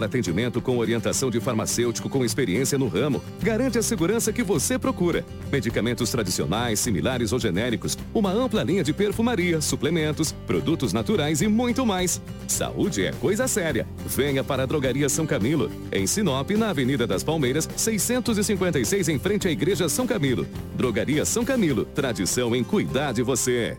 melhor atendimento com orientação de farmacêutico com experiência no ramo garante a segurança que você procura. Medicamentos tradicionais, similares ou genéricos, uma ampla linha de perfumaria, suplementos, produtos naturais e muito mais. Saúde é coisa séria. Venha para a Drogaria São Camilo, em Sinop, na Avenida das Palmeiras, 656 em frente à Igreja São Camilo. Drogaria São Camilo, tradição em cuidar de você.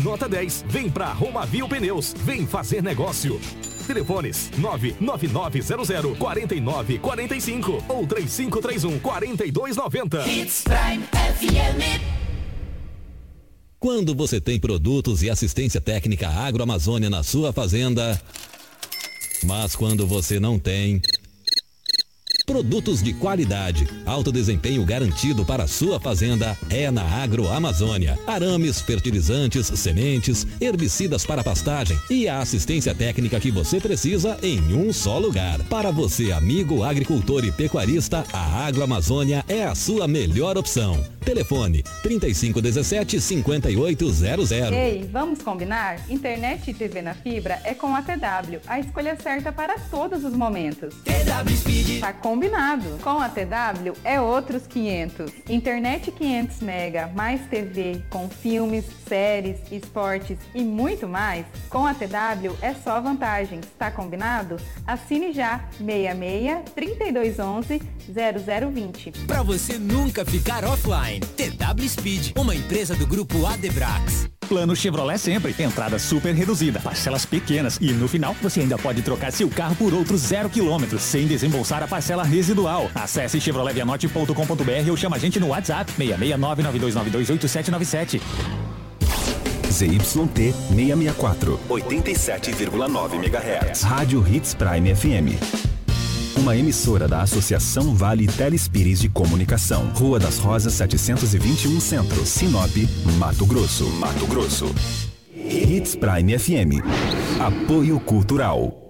nota 10. Vem pra Romavil Pneus. Vem fazer negócio. Telefones 99900 4945 ou 3531 4290. Hits Prime FM. Quando você tem produtos e assistência técnica agroamazônia na sua fazenda, mas quando você não tem. Produtos de qualidade, alto desempenho garantido para a sua fazenda é na Agroamazônia. Arames, fertilizantes, sementes, herbicidas para pastagem e a assistência técnica que você precisa em um só lugar. Para você, amigo agricultor e pecuarista, a Agroamazônia é a sua melhor opção. Telefone 3517 5800. Ei, vamos combinar? Internet e TV na fibra é com a TW, a escolha certa para todos os momentos. TW Speed. Tá combinado. Com a TW é outros 500. Internet 500 mega mais TV com filmes, séries, esportes e muito mais. Com a TW é só vantagens. Tá combinado? Assine já 66 3211 0020. Para você nunca ficar offline. TW Speed, uma empresa do grupo Adebrax. Plano Chevrolet sempre. Entrada super reduzida, parcelas pequenas e no final você ainda pode trocar seu carro por outros zero quilômetros sem desembolsar a parcela residual. Acesse chevroletvianote.com.br ou chama a gente no WhatsApp 669 92928797. ZYT 664, 87,9 MHz. Rádio Hits Prime FM. Uma emissora da Associação Vale Telespires de Comunicação. Rua das Rosas 721 Centro, Sinop, Mato Grosso. Mato Grosso. Hits Prime FM. Apoio Cultural.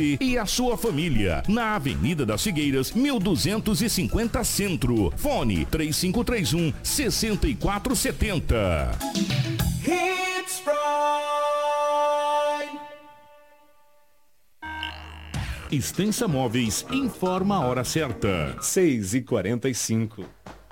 e a sua família. Na Avenida das Figueiras, 1250 Centro. Fone 3531 6470. Hits Prime. Extensa Móveis informa a hora certa. 6 e 45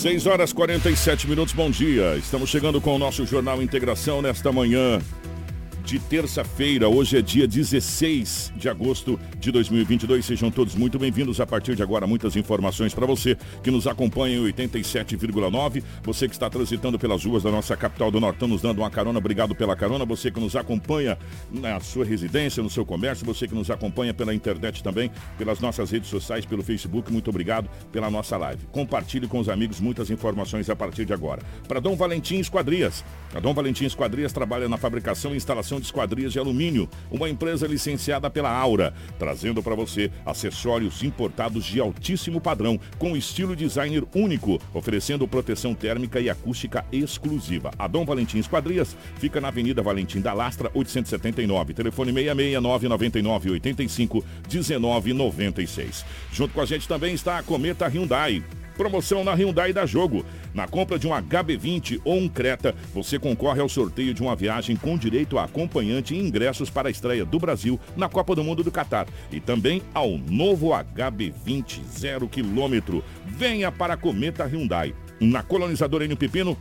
6 horas 47 minutos, bom dia. Estamos chegando com o nosso Jornal Integração nesta manhã de terça-feira. Hoje é dia 16 de agosto de 2022. Sejam todos muito bem-vindos. A partir de agora, muitas informações para você que nos acompanha em 87,9. Você que está transitando pelas ruas da nossa capital do Nortão, nos dando uma carona, obrigado pela carona. Você que nos acompanha na sua residência, no seu comércio. Você que nos acompanha pela internet também, pelas nossas redes sociais, pelo Facebook. Muito obrigado pela nossa live. Compartilhe com os amigos muitas informações a partir de agora. Para Dom Valentim Esquadrias. A Dom Valentim Esquadrias trabalha na fabricação e instalação de esquadrias de alumínio, uma empresa licenciada pela Aura, trazendo para você acessórios importados de altíssimo padrão, com estilo designer único, oferecendo proteção térmica e acústica exclusiva. A Dom Valentim Esquadrias fica na Avenida Valentim da Lastra, 879, telefone 669 99 85 1996. Junto com a gente também está a Cometa Hyundai. Promoção na Hyundai da Jogo. Na compra de um HB20 ou um Creta, você concorre ao sorteio de uma viagem com direito a acompanhante e ingressos para a estreia do Brasil na Copa do Mundo do Catar. E também ao novo HB20 zero quilômetro. Venha para a Cometa Hyundai. Na colonizadora N Pepino,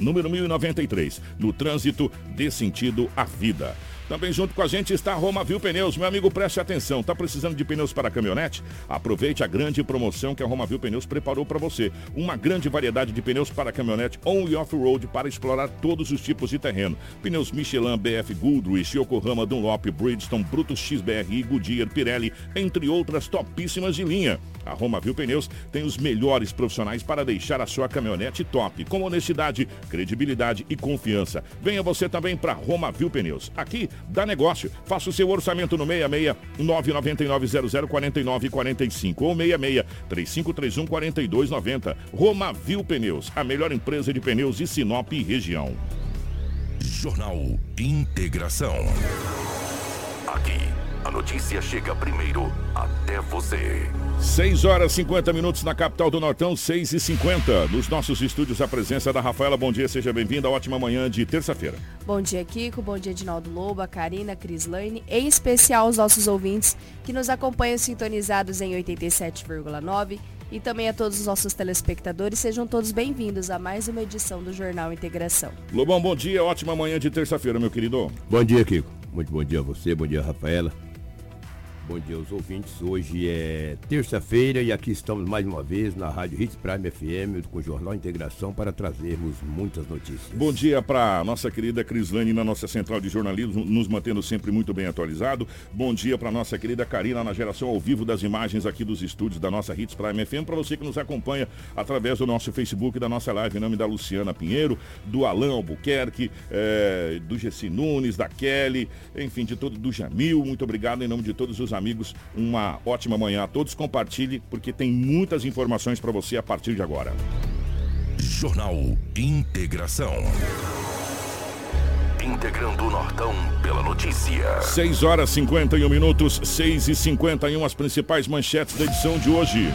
número 1093, no trânsito dê sentido à vida. Também junto com a gente está a Roma Viu Pneus. Meu amigo, preste atenção. Tá precisando de pneus para caminhonete? Aproveite a grande promoção que a Roma Viu Pneus preparou para você. Uma grande variedade de pneus para caminhonete on e off-road para explorar todos os tipos de terreno. Pneus Michelin, BF Goodrich, Yokohama, Dunlop, Bridgestone, Brutus XBRI, Goodyear, Pirelli, entre outras topíssimas de linha. A Roma Viu Pneus tem os melhores profissionais para deixar a sua caminhonete top, com honestidade, credibilidade e confiança. Venha você também para Roma Viu Pneus. Aqui dá negócio. Faça o seu orçamento no 66 999 00 49 45 ou 66 3531 4290. Roma Viu Pneus, a melhor empresa de pneus de Sinop e região. Jornal Integração. Aqui, a notícia chega primeiro até você. 6 horas 50 minutos na capital do Nortão, 6 e 50 Nos nossos estúdios, a presença da Rafaela. Bom dia, seja bem-vinda. Ótima manhã de terça-feira. Bom dia, Kiko. Bom dia, Edinaldo Lobo, a Karina, a Crislaine. Em especial os nossos ouvintes que nos acompanham sintonizados em 87,9 e também a todos os nossos telespectadores. Sejam todos bem-vindos a mais uma edição do Jornal Integração. Lobão, bom dia. Ótima manhã de terça-feira, meu querido. Bom dia, Kiko. Muito bom dia a você, bom dia, Rafaela. Bom dia aos ouvintes. Hoje é terça-feira e aqui estamos mais uma vez na Rádio Hits Prime FM com o Jornal Integração para trazermos muitas notícias. Bom dia para nossa querida Crislane na nossa central de jornalismo, nos mantendo sempre muito bem atualizado. Bom dia para nossa querida Karina na geração ao vivo das imagens aqui dos estúdios da nossa Hits Prime FM. Para você que nos acompanha através do nosso Facebook, da nossa live, em nome da Luciana Pinheiro, do Alain Albuquerque, é, do Gessi Nunes, da Kelly, enfim, de todo, do Jamil. Muito obrigado em nome de todos os amigos. Uma ótima manhã a todos. Compartilhe, porque tem muitas informações para você a partir de agora. Jornal Integração. Integrando o Nortão pela notícia. 6 horas 51 minutos, 6 e 51 as principais manchetes da edição de hoje.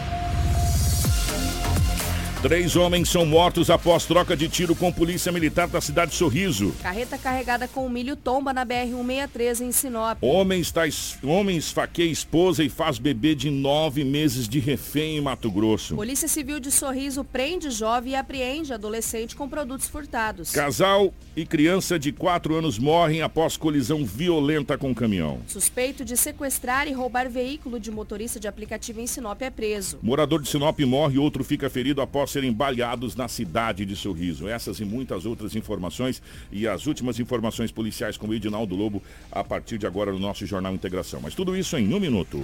Três homens são mortos após troca de tiro com polícia militar da cidade de Sorriso. Carreta carregada com milho tomba na BR-163 em Sinop. Homem, está, homem esfaqueia esposa e faz bebê de nove meses de refém em Mato Grosso. Polícia Civil de Sorriso prende jovem e apreende adolescente com produtos furtados. Casal e criança de quatro anos morrem após colisão violenta com caminhão. Suspeito de sequestrar e roubar veículo de motorista de aplicativo em Sinop é preso. Morador de Sinop morre e outro fica ferido após serem baleados na cidade de Sorriso. Essas e muitas outras informações e as últimas informações policiais com o Edinaldo Lobo a partir de agora no nosso Jornal Integração. Mas tudo isso em um minuto.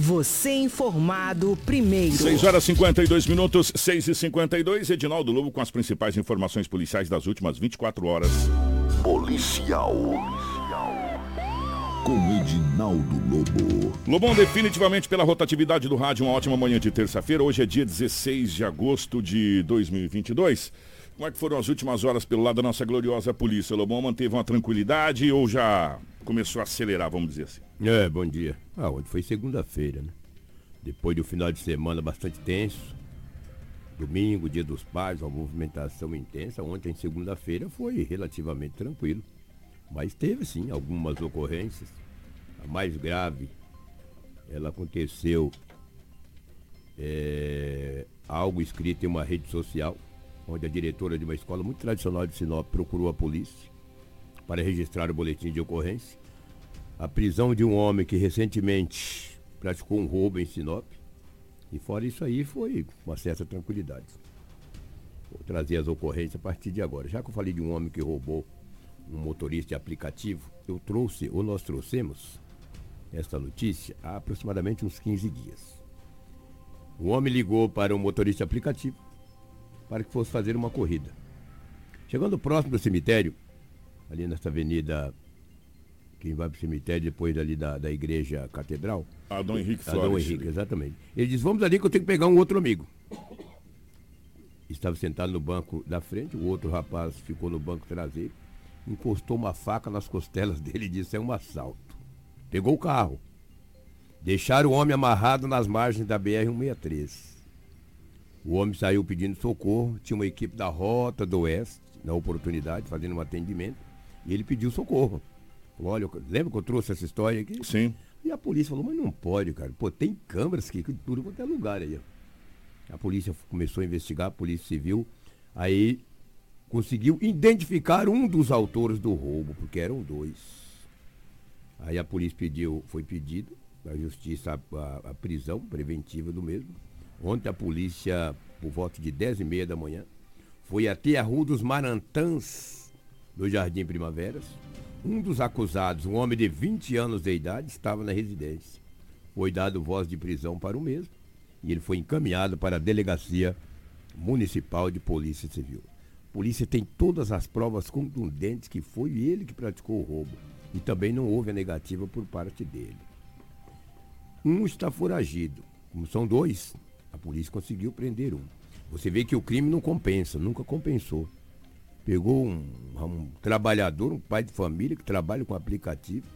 Você informado primeiro. 6 horas 52 minutos, 6 e 52 Edinaldo Lobo com as principais informações policiais das últimas 24 horas. Policial. Com Edinaldo Lobo. Lobão, definitivamente pela rotatividade do rádio, uma ótima manhã de terça-feira. Hoje é dia 16 de agosto de 2022. Como é que foram as últimas horas pelo lado da nossa gloriosa polícia? Lobão manteve uma tranquilidade ou já começou a acelerar, vamos dizer assim? É, bom dia. Ah, ontem foi segunda-feira, né? Depois de um final de semana bastante tenso. Domingo, dia dos pais, uma movimentação intensa. Ontem, segunda-feira, foi relativamente tranquilo. Mas teve, sim, algumas ocorrências. A mais grave, ela aconteceu é, algo escrito em uma rede social, onde a diretora de uma escola muito tradicional de Sinop procurou a polícia para registrar o boletim de ocorrência. A prisão de um homem que recentemente praticou um roubo em Sinop. E fora isso aí foi uma certa tranquilidade. Vou trazer as ocorrências a partir de agora. Já que eu falei de um homem que roubou um motorista de aplicativo, eu trouxe, ou nós trouxemos, esta notícia há aproximadamente uns 15 dias. O homem ligou para um motorista de aplicativo para que fosse fazer uma corrida. Chegando próximo do cemitério, ali nessa avenida, quem vai para o cemitério depois ali da, da igreja catedral. Adão Henrique Adão Flores. Henrique, exatamente. Ele diz, vamos ali que eu tenho que pegar um outro amigo. Estava sentado no banco da frente, o outro rapaz ficou no banco traseiro, encostou uma faca nas costelas dele e disse, é um assalto. Pegou o carro. Deixaram o homem amarrado nas margens da BR-163. O homem saiu pedindo socorro, tinha uma equipe da Rota do Oeste, na oportunidade, fazendo um atendimento, e ele pediu socorro. Olha, lembra que eu trouxe essa história aqui? Sim. E a polícia falou, mas não pode, cara. Pô, tem câmeras que tudo quanto é lugar aí. A polícia começou a investigar, a polícia civil, aí conseguiu identificar um dos autores do roubo, porque eram dois. Aí a polícia pediu, foi pedido à justiça a, a- a prisão preventiva do mesmo. Ontem a polícia, por volta de 10 e meia da manhã, foi até a Rua dos Marantãs, no Jardim Primaveras. Um dos acusados, um homem de 20 anos de idade, estava na residência. Foi dado voz de prisão para o mesmo e ele foi encaminhado para a Delegacia Municipal de Polícia Civil. A polícia tem todas as provas contundentes que foi ele que praticou o roubo e também não houve a negativa por parte dele. Um está foragido. Como são dois, a polícia conseguiu prender um. Você vê que o crime não compensa, nunca compensou. Pegou um, um trabalhador, um pai de família que trabalha com aplicativo,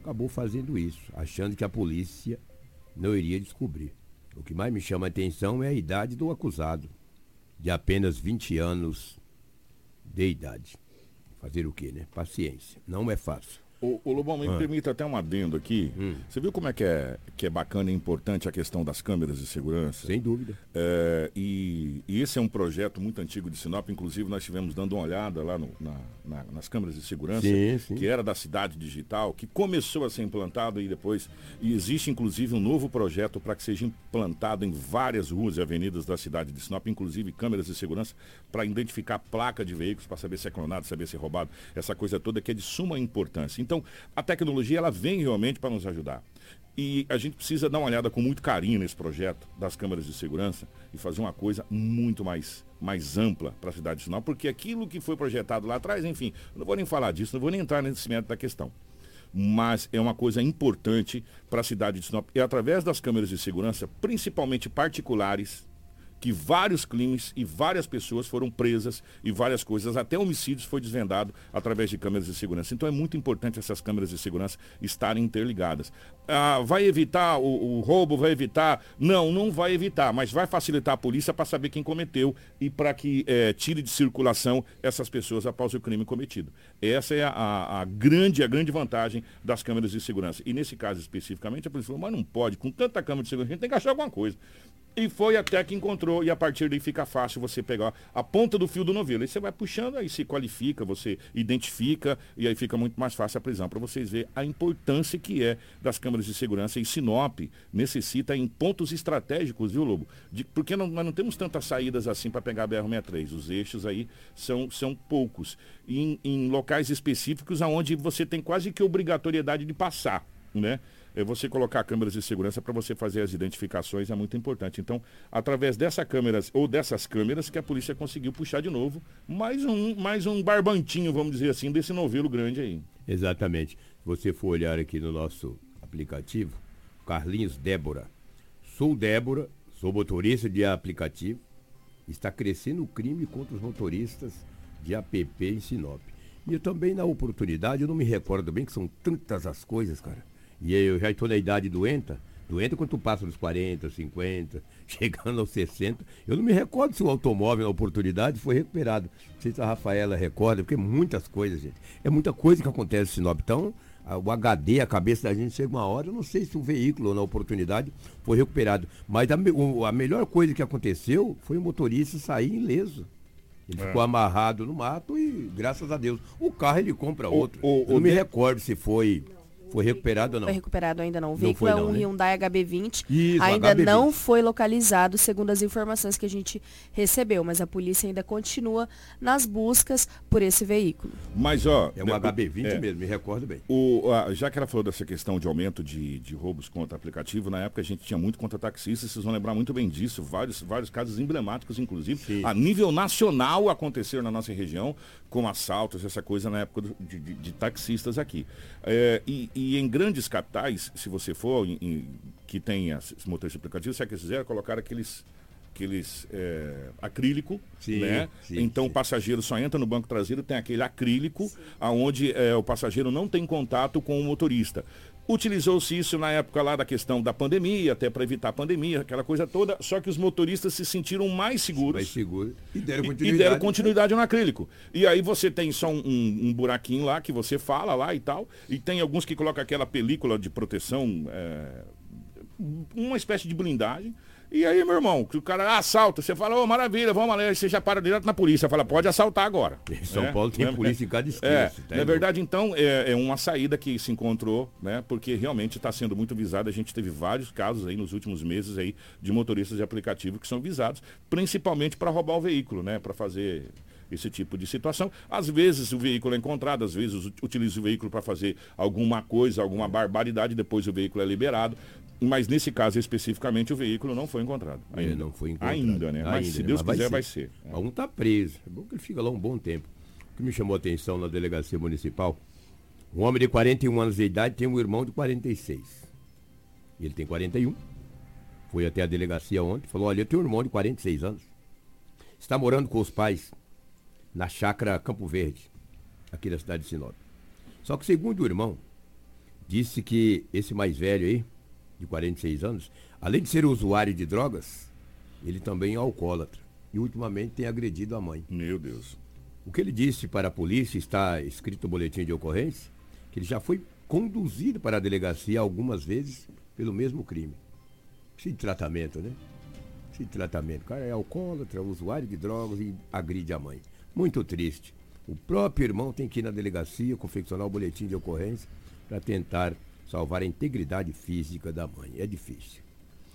acabou fazendo isso, achando que a polícia não iria descobrir. O que mais me chama a atenção é a idade do acusado, de apenas 20 anos de idade. Fazer o quê, né? Paciência. Não é fácil. O, o Lobão, me Ah. permita até um adendo aqui. Você viu como é que, é que é bacana e importante a questão das câmeras de segurança? Sem dúvida. É, e, e esse é um projeto muito antigo de Sinop, inclusive nós estivemos dando uma olhada lá no- na- na- nas câmeras de segurança, Sim, sim. que era da cidade digital, que começou a ser implantado e depois. E existe inclusive um novo projeto para que seja implantado em várias ruas e avenidas da cidade de Sinop, inclusive câmeras de segurança, para identificar placa de veículos, para saber se é clonado, saber se é roubado, essa coisa toda que é de suma importância. Então, a tecnologia ela vem realmente para nos ajudar. E a gente precisa dar uma olhada com muito carinho nesse projeto das câmeras de segurança e fazer uma coisa muito mais, mais ampla para a cidade de Sinop, porque aquilo que foi projetado lá atrás, enfim, não vou nem falar disso, não vou nem entrar nesse mérito da questão. Mas é uma coisa importante para a cidade de Sinop. E através das câmeras de segurança, principalmente particulares, que vários crimes e várias pessoas foram presas e várias coisas, até homicídios foi desvendado através de câmeras de segurança. Então é muito importante essas câmeras de segurança estarem interligadas. Ah, vai evitar o, o roubo, vai evitar? Não, não vai evitar, mas vai facilitar a polícia para saber quem cometeu e para que eh, tire de circulação essas pessoas após o crime cometido. Essa é a- a grande, a grande vantagem das câmeras de segurança. E nesse caso especificamente, a polícia falou, mas não pode, com tanta câmera de segurança, a gente tem que achar alguma coisa. E foi até que encontrou, e a partir daí fica fácil você pegar a ponta do fio do novelo. Aí você vai puxando, aí se qualifica, você identifica, e aí fica muito mais fácil a prisão. Para vocês verem a importância que é das câmeras de segurança. E Sinop necessita em pontos estratégicos, viu, Lobo? De- porque não- nós não temos tantas saídas assim para pegar a BR-63. Os eixos aí são, são poucos. Em, em locais específicos onde você tem quase que obrigatoriedade de passar, né? Você colocar câmeras de segurança para você fazer as identificações é muito importante. Então, através dessas câmeras ou dessas câmeras que a polícia conseguiu puxar de novo mais um, mais um barbantinho, vamos dizer assim, desse novelo grande aí. Exatamente. Se você for olhar aqui no nosso aplicativo, Carlinhos Débora. Sou Débora, sou motorista de aplicativo. Está crescendo o crime contra os motoristas de app em Sinop. E eu também, na oportunidade, eu não me recordo bem que são tantas as coisas, cara. E eu já estou na idade doenta. Doenta quando tu passa dos 40, 50, chegando aos 60. Eu não me recordo se o automóvel, na oportunidade, foi recuperado. Não sei se a Rafaela recorda, porque muitas coisas, gente. É muita coisa que acontece em Sinop. Então, o HD, a cabeça da gente chega uma hora, eu não sei se o veículo, na oportunidade, foi recuperado. Mas a, o- a melhor coisa que aconteceu foi o motorista sair ileso. Ele É. ficou amarrado no mato e, graças a Deus, o carro ele compra O- outro. o- eu não o me de- recordo se foi, foi recuperado ou não. Foi recuperado ainda não. O Não veículo foi é não, um né? Hyundai HB20. Isso, ainda HB20. não foi localizado, segundo as informações que a gente recebeu, mas a polícia ainda continua nas buscas por esse veículo. Mas, ó. É um né, HB20 é. mesmo, me recordo bem. O, a- já que ela falou dessa questão de aumento de, de roubos contra aplicativo, na época a gente tinha muito contra taxistas, vocês vão lembrar muito bem disso, vários, vários casos emblemáticos, inclusive, a nível nacional aconteceram na nossa região, com assaltos, essa coisa na época do- de, de- de taxistas aqui. É, e, e em grandes capitais, se você for, em- em- que tem esses motores aplicativos, se é que eles fizeram, colocar aqueles aqueles é, acrílico, Sim, né? sim, então o passageiro só entra no banco traseiro, tem aquele acrílico, aonde é, o passageiro não tem contato com o motorista. Utilizou-se isso na época lá da questão da pandemia, até para evitar a pandemia, aquela coisa toda, só que os motoristas se sentiram mais seguros. Mais seguros. E deram continuidade. E deram continuidade no acrílico. E aí você tem só um, um buraquinho lá que você fala lá e tal. E tem alguns que colocam aquela película de proteção, é, uma espécie de blindagem. E aí, meu irmão, que o cara assalta, você fala, ô, maravilha, vamos lá, aí você já para direto na polícia, fala, pode assaltar agora. Em São É, Paulo tem né? polícia em cada esquina. É, tá na verdade, então, é, é uma saída que se encontrou, né? Porque realmente está sendo muito visada. A gente teve vários casos aí nos últimos meses aí de motoristas de aplicativo que são visados, principalmente para roubar o veículo, né? Para fazer esse tipo de situação. Às vezes o veículo é encontrado, às vezes ut- utiliza o veículo para fazer alguma coisa, alguma barbaridade, depois o veículo é liberado. Mas nesse caso especificamente o veículo não foi encontrado. Ainda não foi encontrado. Ainda, né? Mas Ainda, se né? Deus Mas quiser vai ser. Mas Um tá preso. É bom que ele fica lá um bom tempo. O que me chamou a atenção na delegacia municipal, um homem de 41 anos de idade tem um irmão de 46. Ele tem 41. Foi até a delegacia ontem, falou, olha, eu tenho um irmão de 46 anos. Está morando com os pais na chácara Campo Verde, aqui na cidade de Sinop. Só que segundo o irmão, disse que esse mais velho aí, de 46 anos, além de ser usuário de drogas, ele também é alcoólatra. E ultimamente tem agredido a mãe. Meu Deus. O que ele disse para a polícia, está escrito no boletim de ocorrência, que ele já foi conduzido para a delegacia algumas vezes pelo mesmo crime. De tratamento, né? De tratamento. O cara é alcoólatra, usuário de drogas e agride a mãe. Muito triste. O próprio irmão tem que ir na delegacia, confeccionar o boletim de ocorrência para tentar salvar a integridade física da mãe. É difícil.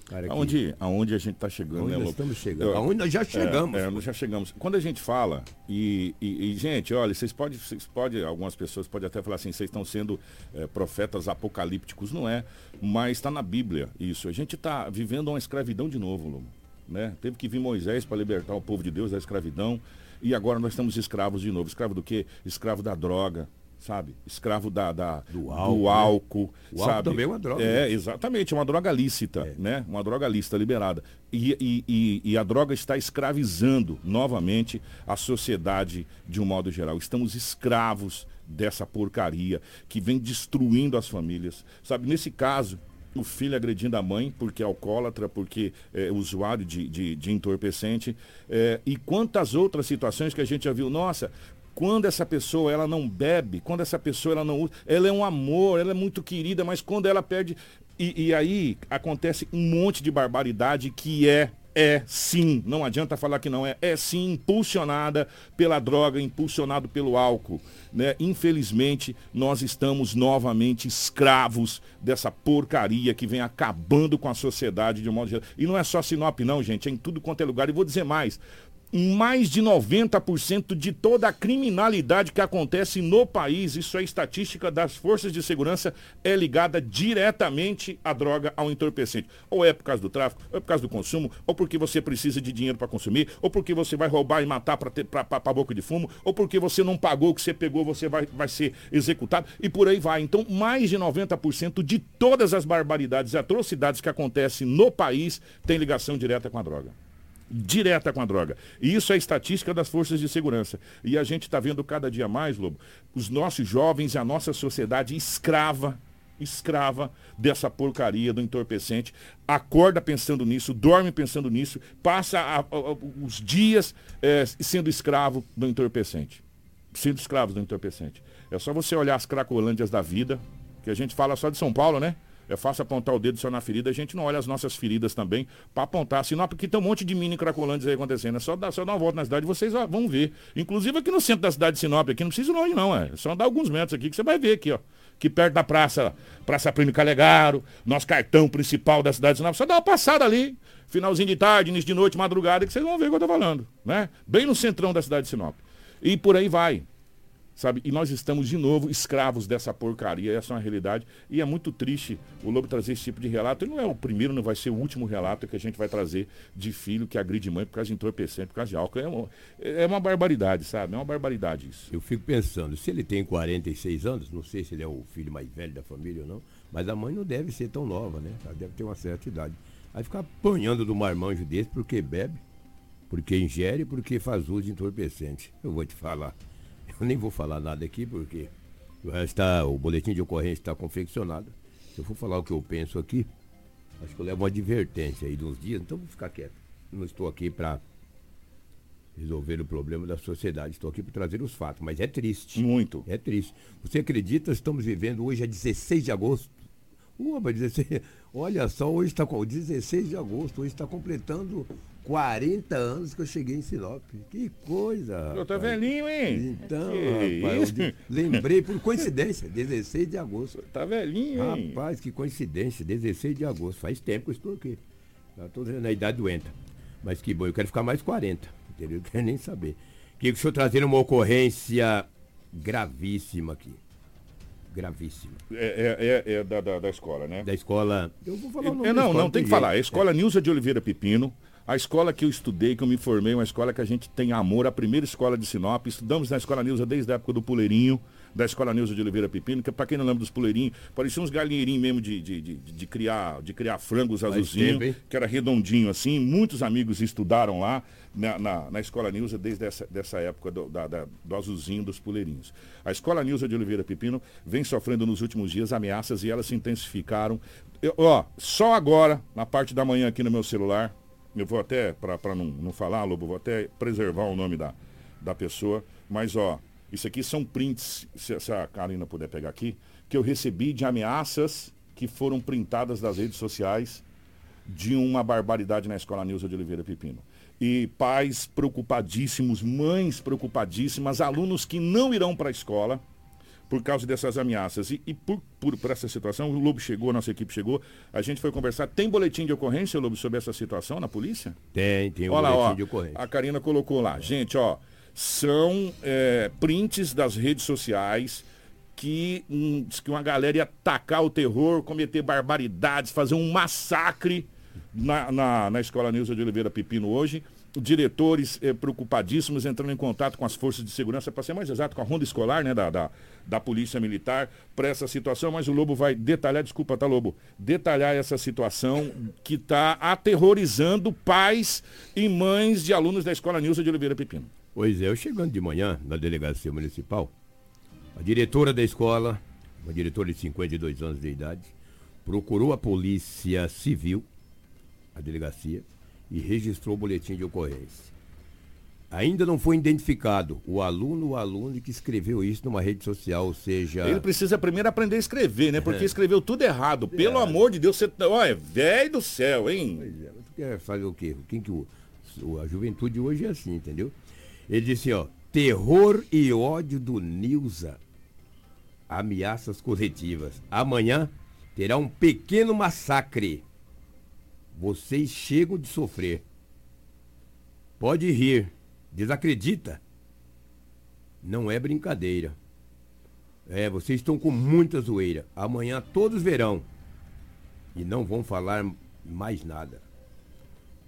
Cara, Aonde, aonde a gente está chegando, Aonde né, nós Lobo? estamos chegando? Aonde nós já chegamos, É, é, nós já chegamos. Quando a gente fala, e, e- e, gente, olha, vocês podem, vocês podem, algumas pessoas podem até falar assim, vocês estão sendo é, profetas apocalípticos, não é? Mas está na Bíblia isso. A gente está vivendo uma escravidão de novo, Lobo. Né? Teve que vir Moisés para libertar o povo de Deus da escravidão. E agora nós estamos escravos de novo. Escravo do quê? Escravo da droga, sabe? Escravo da, da- do álcool, álcool, né? O álcool sabe? também é uma droga, É, né? exatamente, é uma droga lícita, né? Uma droga lícita liberada. E, e- e- e a droga está escravizando novamente a sociedade de um modo geral. Estamos escravos dessa porcaria que vem destruindo as famílias. Sabe, nesse caso, o filho agredindo a mãe porque é alcoólatra, porque é usuário de, de- de entorpecente. é, e quantas outras situações que a gente já viu. Nossa, quando essa pessoa ela não bebe, quando essa pessoa ela não usa, ela é um amor, ela é muito querida, mas quando ela perde. E, e aí acontece um monte de barbaridade que é. É sim, não adianta falar que não é, é sim impulsionada pela droga, impulsionado pelo álcool. Né? Infelizmente, nós estamos novamente escravos dessa porcaria que vem acabando com a sociedade de um modo geral. E não é só Sinop, não, gente, é em tudo quanto é lugar. E vou dizer mais: mais de 90% de toda a criminalidade que acontece no país, isso é estatística das forças de segurança, é ligada diretamente à droga, ao entorpecente. Ou é por causa do tráfico, ou é por causa do consumo, ou porque você precisa de dinheiro para consumir, ou porque você vai roubar e matar para boca de fumo, ou porque você não pagou o que você pegou, você vai, vai ser executado, e por aí vai. Então, mais de 90% de todas as barbaridades e atrocidades que acontecem no país tem ligação direta com a droga direta com a droga. E isso é estatística das forças de segurança. E a gente está vendo cada dia mais, Lobo, os nossos jovens e a nossa sociedade escrava, escrava dessa porcaria do entorpecente. Acorda pensando nisso, dorme pensando nisso, passa a- a- os dias eh, sendo escravo do entorpecente. Sendo escravos do entorpecente. É só você olhar as cracolândias da vida, que a gente fala só de São Paulo, né? É fácil apontar o dedo só na ferida, a gente não olha as nossas feridas também para apontar. Senão, porque tem um monte de mini cracolândias aí acontecendo. É só dar, só dar uma volta na cidade vocês vão ver. Inclusive aqui no centro da cidade de Sinop, aqui não precisa ir longe não, é. Só andar alguns metros aqui que você vai ver aqui, ó. Aqui perto da praça, Praça Plínio Calegaro, nosso cartão principal da cidade de Sinop. Só dá uma passada ali, finalzinho de tarde, início de noite, madrugada, que vocês vão ver o que eu tô falando, né? Bem no centrão da cidade de Sinop. E por aí vai. Sabe? E nós estamos de novo escravos dessa porcaria, essa é uma realidade. E é muito triste o Lobo trazer esse tipo de relato. E não é o primeiro, não vai ser o último relato que a gente vai trazer de filho que agride mãe por causa de entorpecente, por causa de álcool. É uma, é uma barbaridade, sabe? É uma barbaridade isso. Eu fico pensando, se ele tem 46 anos, não sei se ele é o filho mais velho da família ou não, mas a mãe não deve ser tão nova, né? Ela deve ter uma certa idade. Aí ficar apanhando do marmanjo desse porque bebe, porque ingere, porque faz uso de entorpecente. Eu vou te falar. Eu nem vou falar nada aqui porque está, o boletim de ocorrência está confeccionado. Se eu for falar o que eu penso aqui, acho que eu levo uma advertência aí de uns dias, então vou ficar quieto. Não estou aqui para resolver o problema da sociedade. Estou aqui para trazer os fatos, mas é triste. Muito. É triste. Você acredita, estamos vivendo, hoje é 16 de agosto. Uba, 16, olha só, hoje está com 16 de agosto, hoje está completando 40 anos que eu cheguei em Sinop. Que coisa. Eu tô velhinho, hein? Então, Que rapaz, eu de- lembrei por coincidência, 16 de agosto. Tá velhinho, hein? Rapaz, que coincidência, 16 de agosto. Faz tempo que eu estou aqui. Já estou na idade doenta. Mas que bom, eu quero ficar mais 40. Entendeu? Não quero nem saber. Que o senhor trazer uma ocorrência gravíssima aqui. Gravíssima. É, é- é- é da, da, da escola, né? Da escola. Eu vou falar o nome É, não, escola, não, tem que jeito. falar. A escola Nilza de Oliveira Pepino, a escola que eu estudei, que eu me formei, uma escola que a gente tem amor, a primeira escola de Sinop. Estudamos na escola Nilza desde a época do Puleirinho, da Escola Neuza de Oliveira Pepino, que para quem não lembra dos puleirinhos, parecia uns galinheirinhos mesmo de, de, de, de criar, de criar frangos azulzinhos, que era redondinho assim. Muitos amigos estudaram lá na, na, na Escola Nilza desde essa dessa época do, da- da- do azulzinho dos puleirinhos. A Escola Nilza de Oliveira Pepino vem sofrendo nos últimos dias ameaças e elas se intensificaram. Eu- ó, só agora, na parte da manhã aqui no meu celular, eu vou até, para não, não falar, Lobo, vou até preservar o nome da, da pessoa, mas ó, isso aqui são prints, se, se a Karina puder pegar aqui, que eu recebi de ameaças que foram printadas das redes sociais de uma barbaridade na escola Nilza de Oliveira Pepino. E pais preocupadíssimos, mães preocupadíssimas, alunos que não irão para a escola por causa dessas ameaças. E, e por, por, por essa situação, o Lobo chegou, a nossa equipe chegou, a gente foi conversar. Tem boletim de ocorrência, Lobo, sobre essa situação na polícia? Tem, tem um Olha lá, boletim ó, de ocorrência. A Karina colocou lá. Gente, ó, são é, prints das redes sociais que, hum, diz que uma galera ia atacar o terror, cometer barbaridades, fazer um massacre na, na, na Escola Nilza de Oliveira Pepino hoje. Diretores eh, preocupadíssimos entrando em contato com as forças de segurança, para ser mais exato, com a ronda escolar né, da, da, da Polícia Militar para essa situação, mas o Lobo vai detalhar, desculpa, tá, Lobo? Detalhar essa situação que está aterrorizando pais e mães de alunos da Escola Nilza de Oliveira Pepino. Pois é, eu chegando de manhã na delegacia municipal, a diretora da escola, uma diretora de 52 anos de idade, procurou a polícia civil, a delegacia, e registrou o boletim de ocorrência. Ainda não foi identificado o aluno ou aluna que escreveu isso numa rede social, ou seja. Ele precisa primeiro aprender a escrever, né? Porque É. escreveu tudo errado. Pelo amor de Deus, você. Olha, velho do céu, hein? Tu quer fazer o quê? Quem que o- a juventude hoje é assim, entendeu? Ele disse, ó, terror e ódio do Nilza. Ameaças coletivas. Amanhã terá um pequeno massacre. Vocês chegam de sofrer. Pode rir. Desacredita. Não é brincadeira. É, vocês estão com muita zoeira. Amanhã todos verão. E não vão falar mais nada.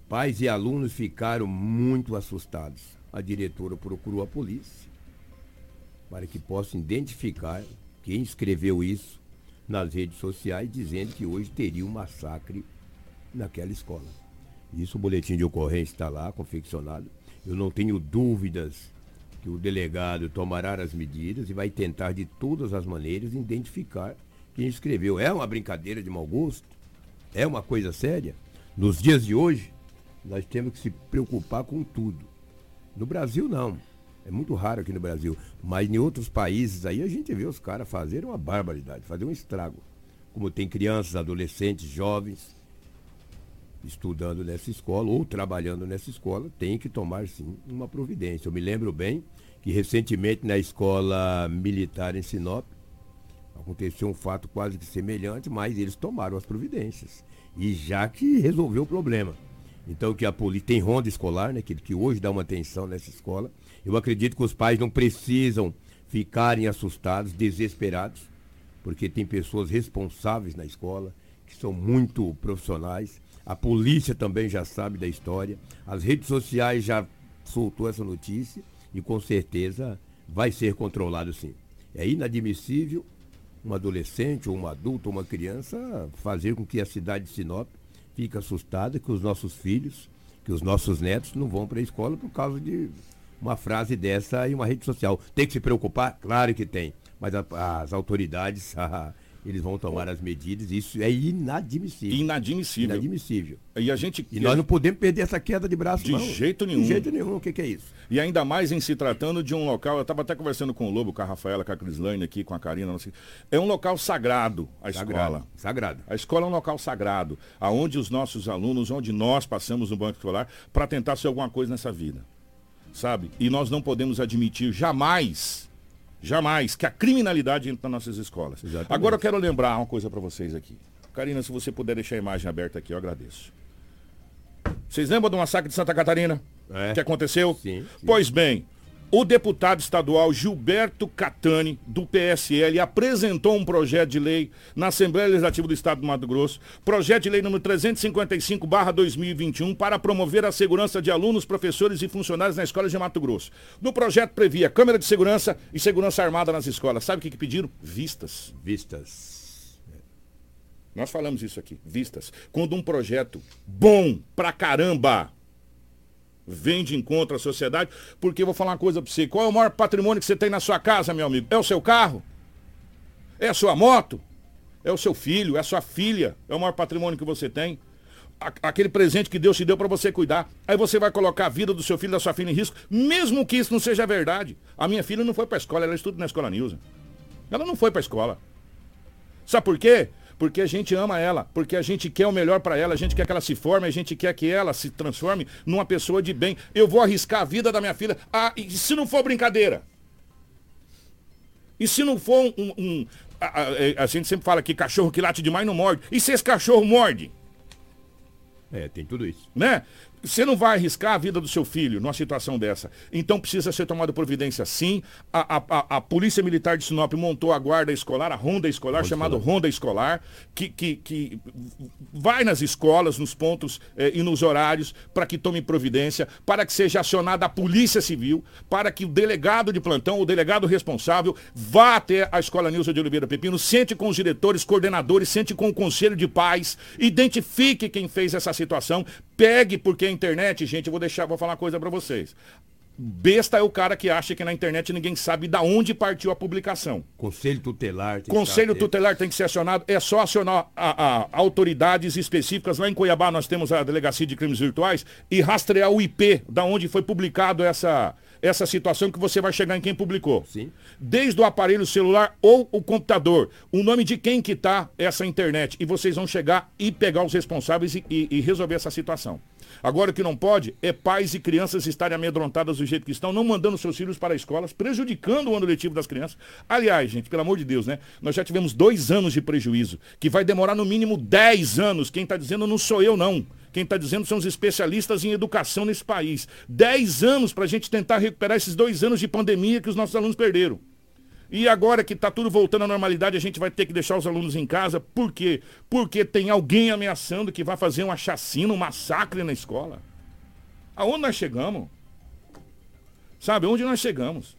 Pais e alunos ficaram muito assustados. A diretora procurou a polícia para que possa identificar quem escreveu isso nas redes sociais, dizendo que hoje teria um massacre naquela escola. Isso o boletim de ocorrência está lá, confeccionado. Eu não tenho dúvidas que o delegado tomará as medidas e vai tentar de todas as maneiras identificar quem escreveu. É uma brincadeira de mau gosto? É uma coisa séria? Nos dias de hoje, nós temos que se preocupar com tudo. No Brasil, não. É muito raro aqui no Brasil. Mas em outros países aí a gente vê os caras fazerem uma barbaridade, fazer um estrago. Como tem crianças, adolescentes, jovens estudando nessa escola ou trabalhando nessa escola, tem que tomar sim uma providência. Eu me lembro bem que recentemente na escola militar em Sinop aconteceu um fato quase que semelhante, mas eles tomaram as providências. E já que resolveu o problema. Então que a polícia tem ronda escolar, né, que, que hoje dá uma atenção nessa escola. Eu acredito que os pais não precisam ficarem assustados, desesperados, porque tem pessoas responsáveis na escola, que são muito profissionais. A polícia também já sabe da história. As redes sociais já soltou essa notícia e com certeza vai ser controlado sim. É inadmissível um adolescente ou um adulto ou uma criança fazer com que a cidade de Sinop fique assustada que os nossos filhos, que os nossos netos não vão para a escola por causa de uma frase dessa em uma rede social. Tem que se preocupar? Claro que tem. Mas a- as autoridades, eles vão tomar as medidas. Isso é inadmissível. Inadmissível. Inadmissível. E a gente. E nós não podemos perder essa queda de braço, De não. jeito nenhum. De jeito nenhum. O que, que é isso? E ainda mais em se tratando de um local, eu estava até conversando com o Lobo, com a Rafaela, com a Crislane aqui, com a Karina, não sei. É um local sagrado a Sagrado, escola. Sagrado. A escola é um local sagrado, aonde os nossos alunos, onde nós passamos no banco escolar para tentar ser alguma coisa nessa vida. Sabe? E nós não podemos admitir jamais, jamais, que a criminalidade entre nas nossas escolas. Agora eu quero lembrar uma coisa para vocês aqui. Karina, se você puder deixar a imagem aberta aqui, eu agradeço. Vocês lembram do massacre de Santa Catarina? É. Que aconteceu? Sim, sim. Pois bem, o deputado estadual Gilberto Catani, do PSL, apresentou um projeto de lei na Assembleia Legislativa do Estado do Mato Grosso, projeto de lei número 355-2021, para promover a segurança de alunos, professores e funcionários na escola de Mato Grosso. No projeto previa câmera de segurança e segurança armada nas escolas. Sabe o que, que pediram? Vistas. Vistas. Nós falamos isso aqui, vistas. Quando um projeto bom pra caramba vem de encontro à sociedade, porque vou falar uma coisa para você. Qual é o maior patrimônio que você tem na sua casa, meu amigo? É o seu carro? É a sua moto? É o seu filho? É a sua filha? É o maior patrimônio que você tem? A- Aquele presente que Deus te deu para você cuidar. Aí você vai colocar a vida do seu filho, da sua filha em risco, mesmo que isso não seja verdade. A minha filha não foi para escola, ela estuda na escola Nilza. Ela não foi para escola. Sabe por quê? Porque a gente ama ela, porque a gente quer o melhor para ela, a gente quer que ela se forme, a gente quer que ela se transforme numa pessoa de bem. Eu vou arriscar a vida da minha filha. Ah, e se não for brincadeira? E se não for um. um- a, a- a gente sempre fala que cachorro que late demais não morde. E se esse cachorro morde? É, tem tudo isso. né? Você não vai arriscar a vida do seu filho numa situação dessa. Então precisa ser tomada providência sim. A, a- a- a Polícia Militar de Sinop montou a guarda escolar, a ronda escolar, chamada Ronda Escolar, que, que, que vai nas escolas, nos pontos eh, e nos horários, para que tome providência, para que seja acionada a Polícia Civil, para que o delegado de plantão, o delegado responsável, vá até a Escola Nilza de Oliveira Pepino, sente com os diretores, coordenadores, sente com o Conselho de Pais, identifique quem fez essa situação, pegue, porque a internet, gente, eu vou deixar, vou falar uma coisa para vocês. Besta é o cara que acha que na internet ninguém sabe da onde partiu a publicação. Conselho tutelar. tem que Conselho atento. tutelar tem que ser acionado. É só acionar a, a autoridades específicas. Lá em Cuiabá nós temos a Delegacia de Crimes Virtuais e rastrear o IP da onde foi publicado essa, essa situação que você vai chegar em quem publicou. Sim. Desde o aparelho celular ou o computador. O nome de quem que tá essa internet. E vocês vão chegar e pegar os responsáveis e, e- e resolver essa situação. Agora o que não pode é pais e crianças estarem amedrontadas do jeito que estão, não mandando seus filhos para escolas, prejudicando o ano letivo das crianças. Aliás, gente, pelo amor de Deus, né? Nós já tivemos dois anos de prejuízo, que vai demorar no mínimo 10 anos. Quem está dizendo não sou eu, não. Quem está dizendo são os especialistas em educação nesse país. 10 anos para a gente tentar recuperar esses dois anos de pandemia que os nossos alunos perderam. E agora que está tudo voltando à normalidade, a gente vai ter que deixar os alunos em casa. Por quê? Porque tem alguém ameaçando que vai fazer uma chacina, um massacre na escola. Aonde nós chegamos? Sabe, onde nós chegamos?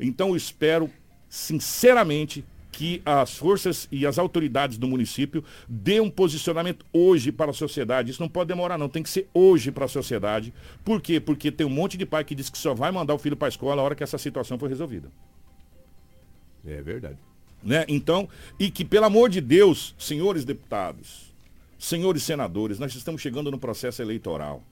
Então eu espero, sinceramente, que as forças e as autoridades do município dêem um posicionamento hoje para a sociedade. Isso não pode demorar, não. Tem que ser hoje para a sociedade. Por quê? Porque tem um monte de pai que diz que só vai mandar o filho para a escola a hora que essa situação for resolvida. É verdade. né? Então, e que pelo amor de Deus, senhores deputados, senhores senadores, nós estamos chegando no processo eleitoral.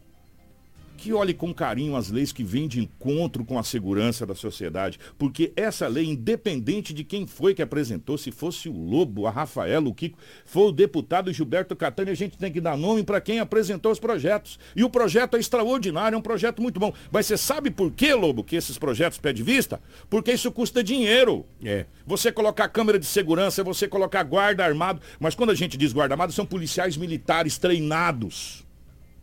Que olhe com carinho as leis que vêm de encontro com a segurança da sociedade, porque essa lei, independente de quem foi que apresentou, se fosse o Lobo, a Rafaela, o Kiko, foi o deputado Gilberto Catani, a gente tem que dar nome para quem apresentou os projetos. E o projeto é extraordinário, é um projeto muito bom. Mas você sabe por que, Lobo, que esses projetos pedem vista? Porque isso custa dinheiro. É. Você colocar câmera de segurança, você colocar guarda armado. Mas quando a gente diz guarda armado, são policiais militares treinados.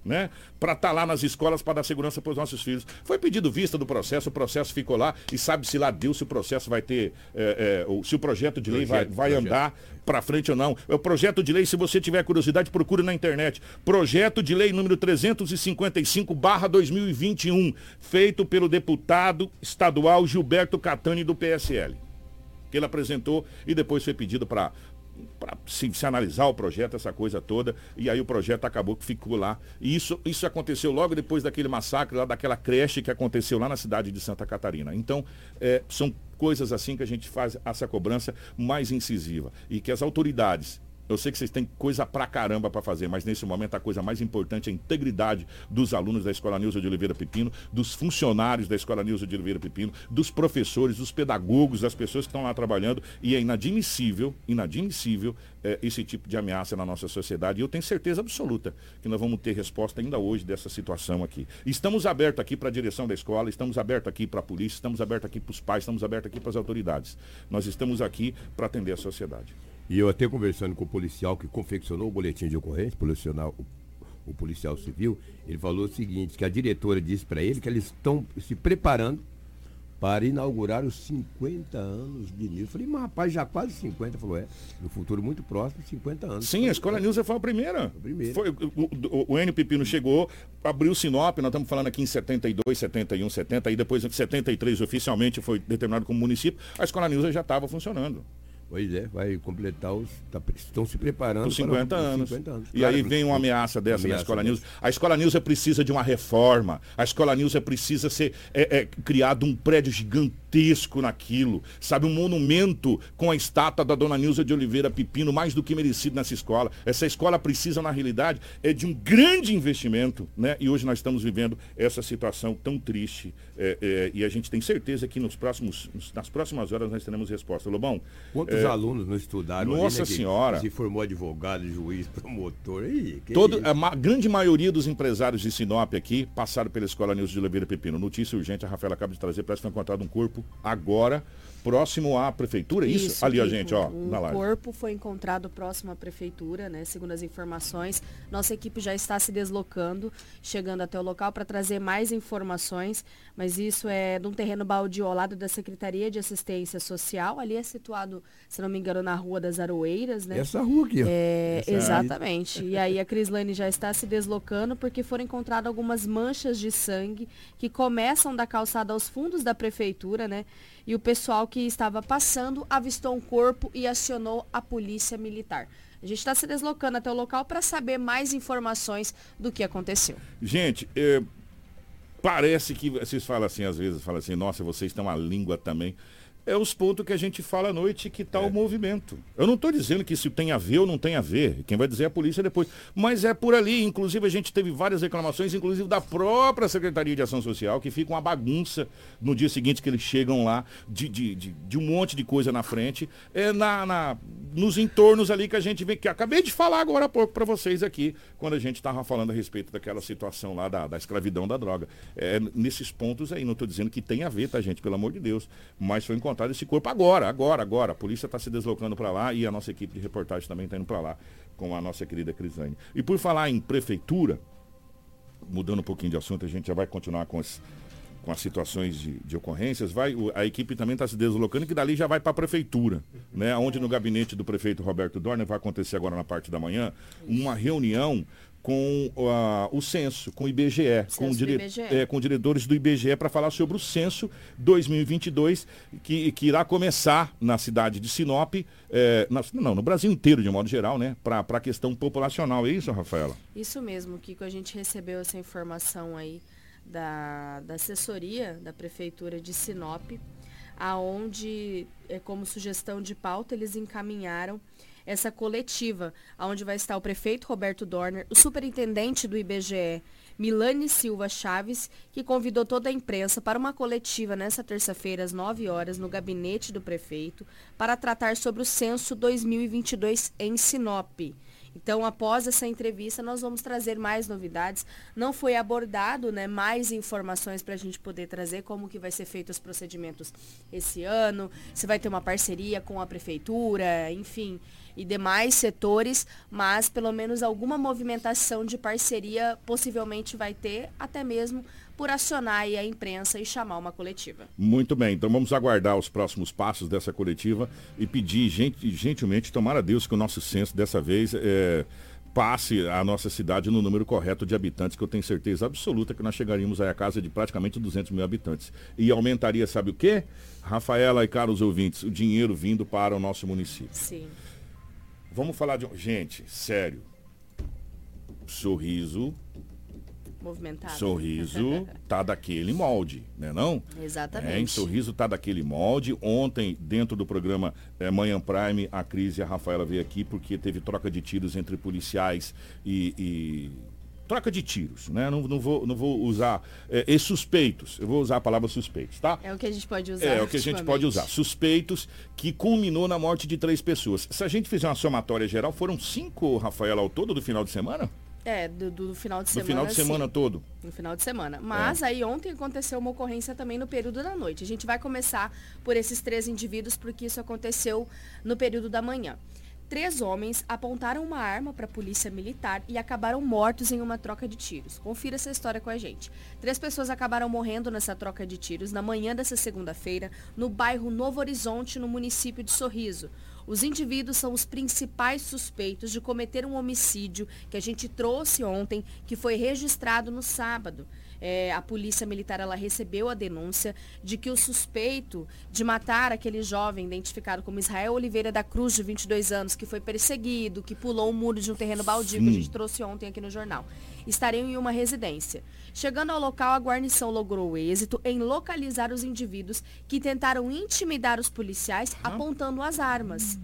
Né? Para estar lá nas escolas para dar segurança para os nossos filhos. Foi pedido vista do processo, o processo ficou lá e sabe-se lá Deus se o processo vai ter, é, é, se o projeto de lei vai, Projeto, vai projeto. andar para frente ou não. O projeto de lei, se você tiver curiosidade, procure na internet. Projeto de lei número 355/2021, feito pelo deputado estadual Gilberto Catani do PSL que ele apresentou e depois foi pedido para se, se analisar o projeto, essa coisa toda, e aí o projeto acabou que ficou lá. E isso, isso aconteceu logo depois daquele massacre, lá daquela creche que aconteceu lá na cidade de Santa Catarina. Então, é, são coisas assim que a gente faz essa cobrança mais incisiva. E que as autoridades eu sei que vocês têm coisa pra caramba pra fazer, mas nesse momento a coisa mais importante é a integridade dos alunos da Escola Nilza de Oliveira Pepino, dos funcionários da Escola Nilza de Oliveira Pepino, dos professores, dos pedagogos, das pessoas que estão lá trabalhando. E é inadmissível, inadmissível eh, esse tipo de ameaça na nossa sociedade. E eu tenho certeza absoluta que nós vamos ter resposta ainda hoje dessa situação aqui. Estamos abertos aqui para a direção da escola, estamos abertos aqui para a polícia, estamos abertos aqui para os pais, estamos abertos aqui para as autoridades. Nós estamos aqui para atender a sociedade. E eu até conversando com o policial que confeccionou o boletim de ocorrência, policial, o, policial civil, ele falou o seguinte, que a diretora disse para ele que eles estão se preparando para inaugurar os 50 anos de Nilson. Falei, mas rapaz, já quase 50. Falou, é, no futuro muito próximo, 50 anos. Sim, a Escola Nilza foi a primeira. primeira. Foi, o, o, o Enio Pepino chegou, abriu o Sinop, nós estamos falando aqui em 72, 71, 70, aí depois em 73 oficialmente foi determinado como município, a Escola Nilza já estava funcionando. Pois é, vai completar os. tá- estão se preparando Por 50 para os anos. 50 anos. E Claro, aí vem uma ameaça dessa da ameaça Escola dessa. News. A Escola News precisa de uma reforma. A Escola News precisa ser é, é, criado um prédio gigantesco naquilo. Sabe, um monumento com a estátua da Dona Nilza de Oliveira Pepino, mais do que merecido nessa escola. Essa escola precisa, na realidade, é de um grande investimento, né? E hoje nós estamos vivendo essa situação tão triste. é, é, e a gente tem certeza que nos próximos, nas próximas horas nós teremos resposta. Lobão. Quantos é, alunos não estudaram? ali, Nossa né, que Senhora. Se formou advogado, juiz, promotor. Ih, Todo, a ma- grande maioria dos empresários de Sinop aqui passaram pela Escola Nilson de Oliveira Pepino. Notícia urgente, a Rafaela acaba de trazer, parece que foi encontrado um corpo agora, próximo à prefeitura, é isso? Ali, ó, Kiko, gente, ó, Um na live. corpo foi encontrado próximo à prefeitura, né? Segundo as informações. Nossa equipe já está se deslocando, chegando até o local para trazer mais informações. Mas isso é num terreno baldio ao lado da Secretaria de Assistência Social. Ali é situado, se não me engano, na Rua das Aroeiras, né? Essa rua aqui, ó. É, Essa aí. exatamente. E aí a Crislane já está se deslocando porque foram encontradas algumas manchas de sangue que começam da calçada aos fundos da prefeitura, né? E o pessoal que estava passando avistou um corpo e acionou a polícia militar. A gente está se deslocando até o local para saber mais informações do que aconteceu. Gente, é, parece que vocês falam assim, às vezes, falam assim, nossa, vocês têm uma língua também. É os pontos que a gente fala à noite que está o movimento. Eu não estou dizendo que isso tem a ver ou não tem a ver. Quem vai dizer é a polícia depois. Mas é por ali. Inclusive, a gente teve várias reclamações, inclusive da própria Secretaria de Ação Social, que fica uma bagunça no dia seguinte que eles chegam lá, de, de, de, de um monte de coisa na frente, é na, na, nos entornos ali que a gente vê, que acabei de falar agora há pouco para vocês aqui, quando a gente estava falando a respeito daquela situação lá da, da escravidão da droga. É nesses pontos aí, não estou dizendo que tem a ver, tá, gente? Pelo amor de Deus. Mas foi encontrado esse corpo agora, agora, agora. A polícia está se deslocando para lá e a nossa equipe de reportagem também está indo para lá, com a nossa querida Crisane. E por falar em prefeitura, mudando um pouquinho de assunto, a gente já vai continuar com as, com as situações de, de ocorrências. Vai, a equipe também está se deslocando, que dali já vai para a prefeitura, né? Onde no gabinete do prefeito Roberto Dorner vai acontecer agora na parte da manhã uma reunião com ah, o censo, com o IBGE, com, o dire- IBGE. é, com diretores do IBGE para falar sobre o censo 2022, que, que irá começar na cidade de Sinop, é, na- não, no Brasil inteiro de modo geral, né? Para a questão populacional. É isso, Rafaela? Isso mesmo, Kiko, a gente recebeu essa informação aí da, da assessoria da Prefeitura de Sinop, aonde, é, como sugestão de pauta, eles encaminharam essa coletiva, aonde vai estar o prefeito Roberto Dorner, o superintendente do IBGE, Milane Silva Chaves, que convidou toda a imprensa para uma coletiva nesta terça-feira, às 9 horas, no gabinete do prefeito, para tratar sobre o censo 2022 em Sinop. Então, após essa entrevista, nós vamos trazer mais novidades. Não foi abordado né, mais informações para a gente poder trazer como que vai ser feito os procedimentos esse ano, se vai ter uma parceria com a prefeitura, enfim, e demais setores, mas pelo menos alguma movimentação de parceria possivelmente vai ter, até mesmo por acionar aí a imprensa e chamar uma coletiva. Muito bem, então vamos aguardar os próximos passos dessa coletiva e pedir gente, gentilmente, tomara a Deus que o nosso censo dessa vez é, passe a nossa cidade no número correto de habitantes, que eu tenho certeza absoluta que nós chegaríamos aí a casa de praticamente 200 mil habitantes. E aumentaria, sabe o quê? Rafaela e caros ouvintes, o dinheiro vindo para o nosso município. Sim. Vamos falar de... um- Gente, sério. Sorriso, Movimentado. sorriso tá daquele molde, né não? Exatamente. É, em Sorriso tá daquele molde. Ontem, dentro do programa é, Manhã Prime, a Cris e a Rafaela veio aqui porque teve troca de tiros entre policiais e. e- Troca de tiros, né? Não, não, vou, não vou usar. É, e suspeitos. Eu vou usar a palavra suspeitos, tá? É o que a gente pode usar. É, o que a gente pode usar. Suspeitos que culminou na morte de três pessoas. Se a gente fizer uma somatória geral, foram cinco, Rafaela, ao todo do final de semana? É, do, do final de Do semana. final de semana sim. todo. No final de semana. Mas aí ontem aconteceu uma ocorrência também no período da noite. A gente vai começar por esses três indivíduos, porque isso aconteceu no período da manhã. Três homens apontaram uma arma para a polícia militar e acabaram mortos em uma troca de tiros. Confira essa história com a gente. Três pessoas acabaram morrendo nessa troca de tiros na manhã dessa segunda-feira, no bairro Novo Horizonte, no município de Sorriso. Os indivíduos são os principais suspeitos de cometer um homicídio que a gente trouxe ontem, que foi registrado no sábado é, a polícia militar ela recebeu a denúncia de que o suspeito de matar aquele jovem identificado como Israel Oliveira da Cruz, de 22 anos, que foi perseguido, que pulou o muro de um terreno baldio, que a gente trouxe ontem aqui no jornal, estariam em uma residência. Chegando ao local, a guarnição logrou êxito em localizar os indivíduos que tentaram intimidar os policiais apontando as armas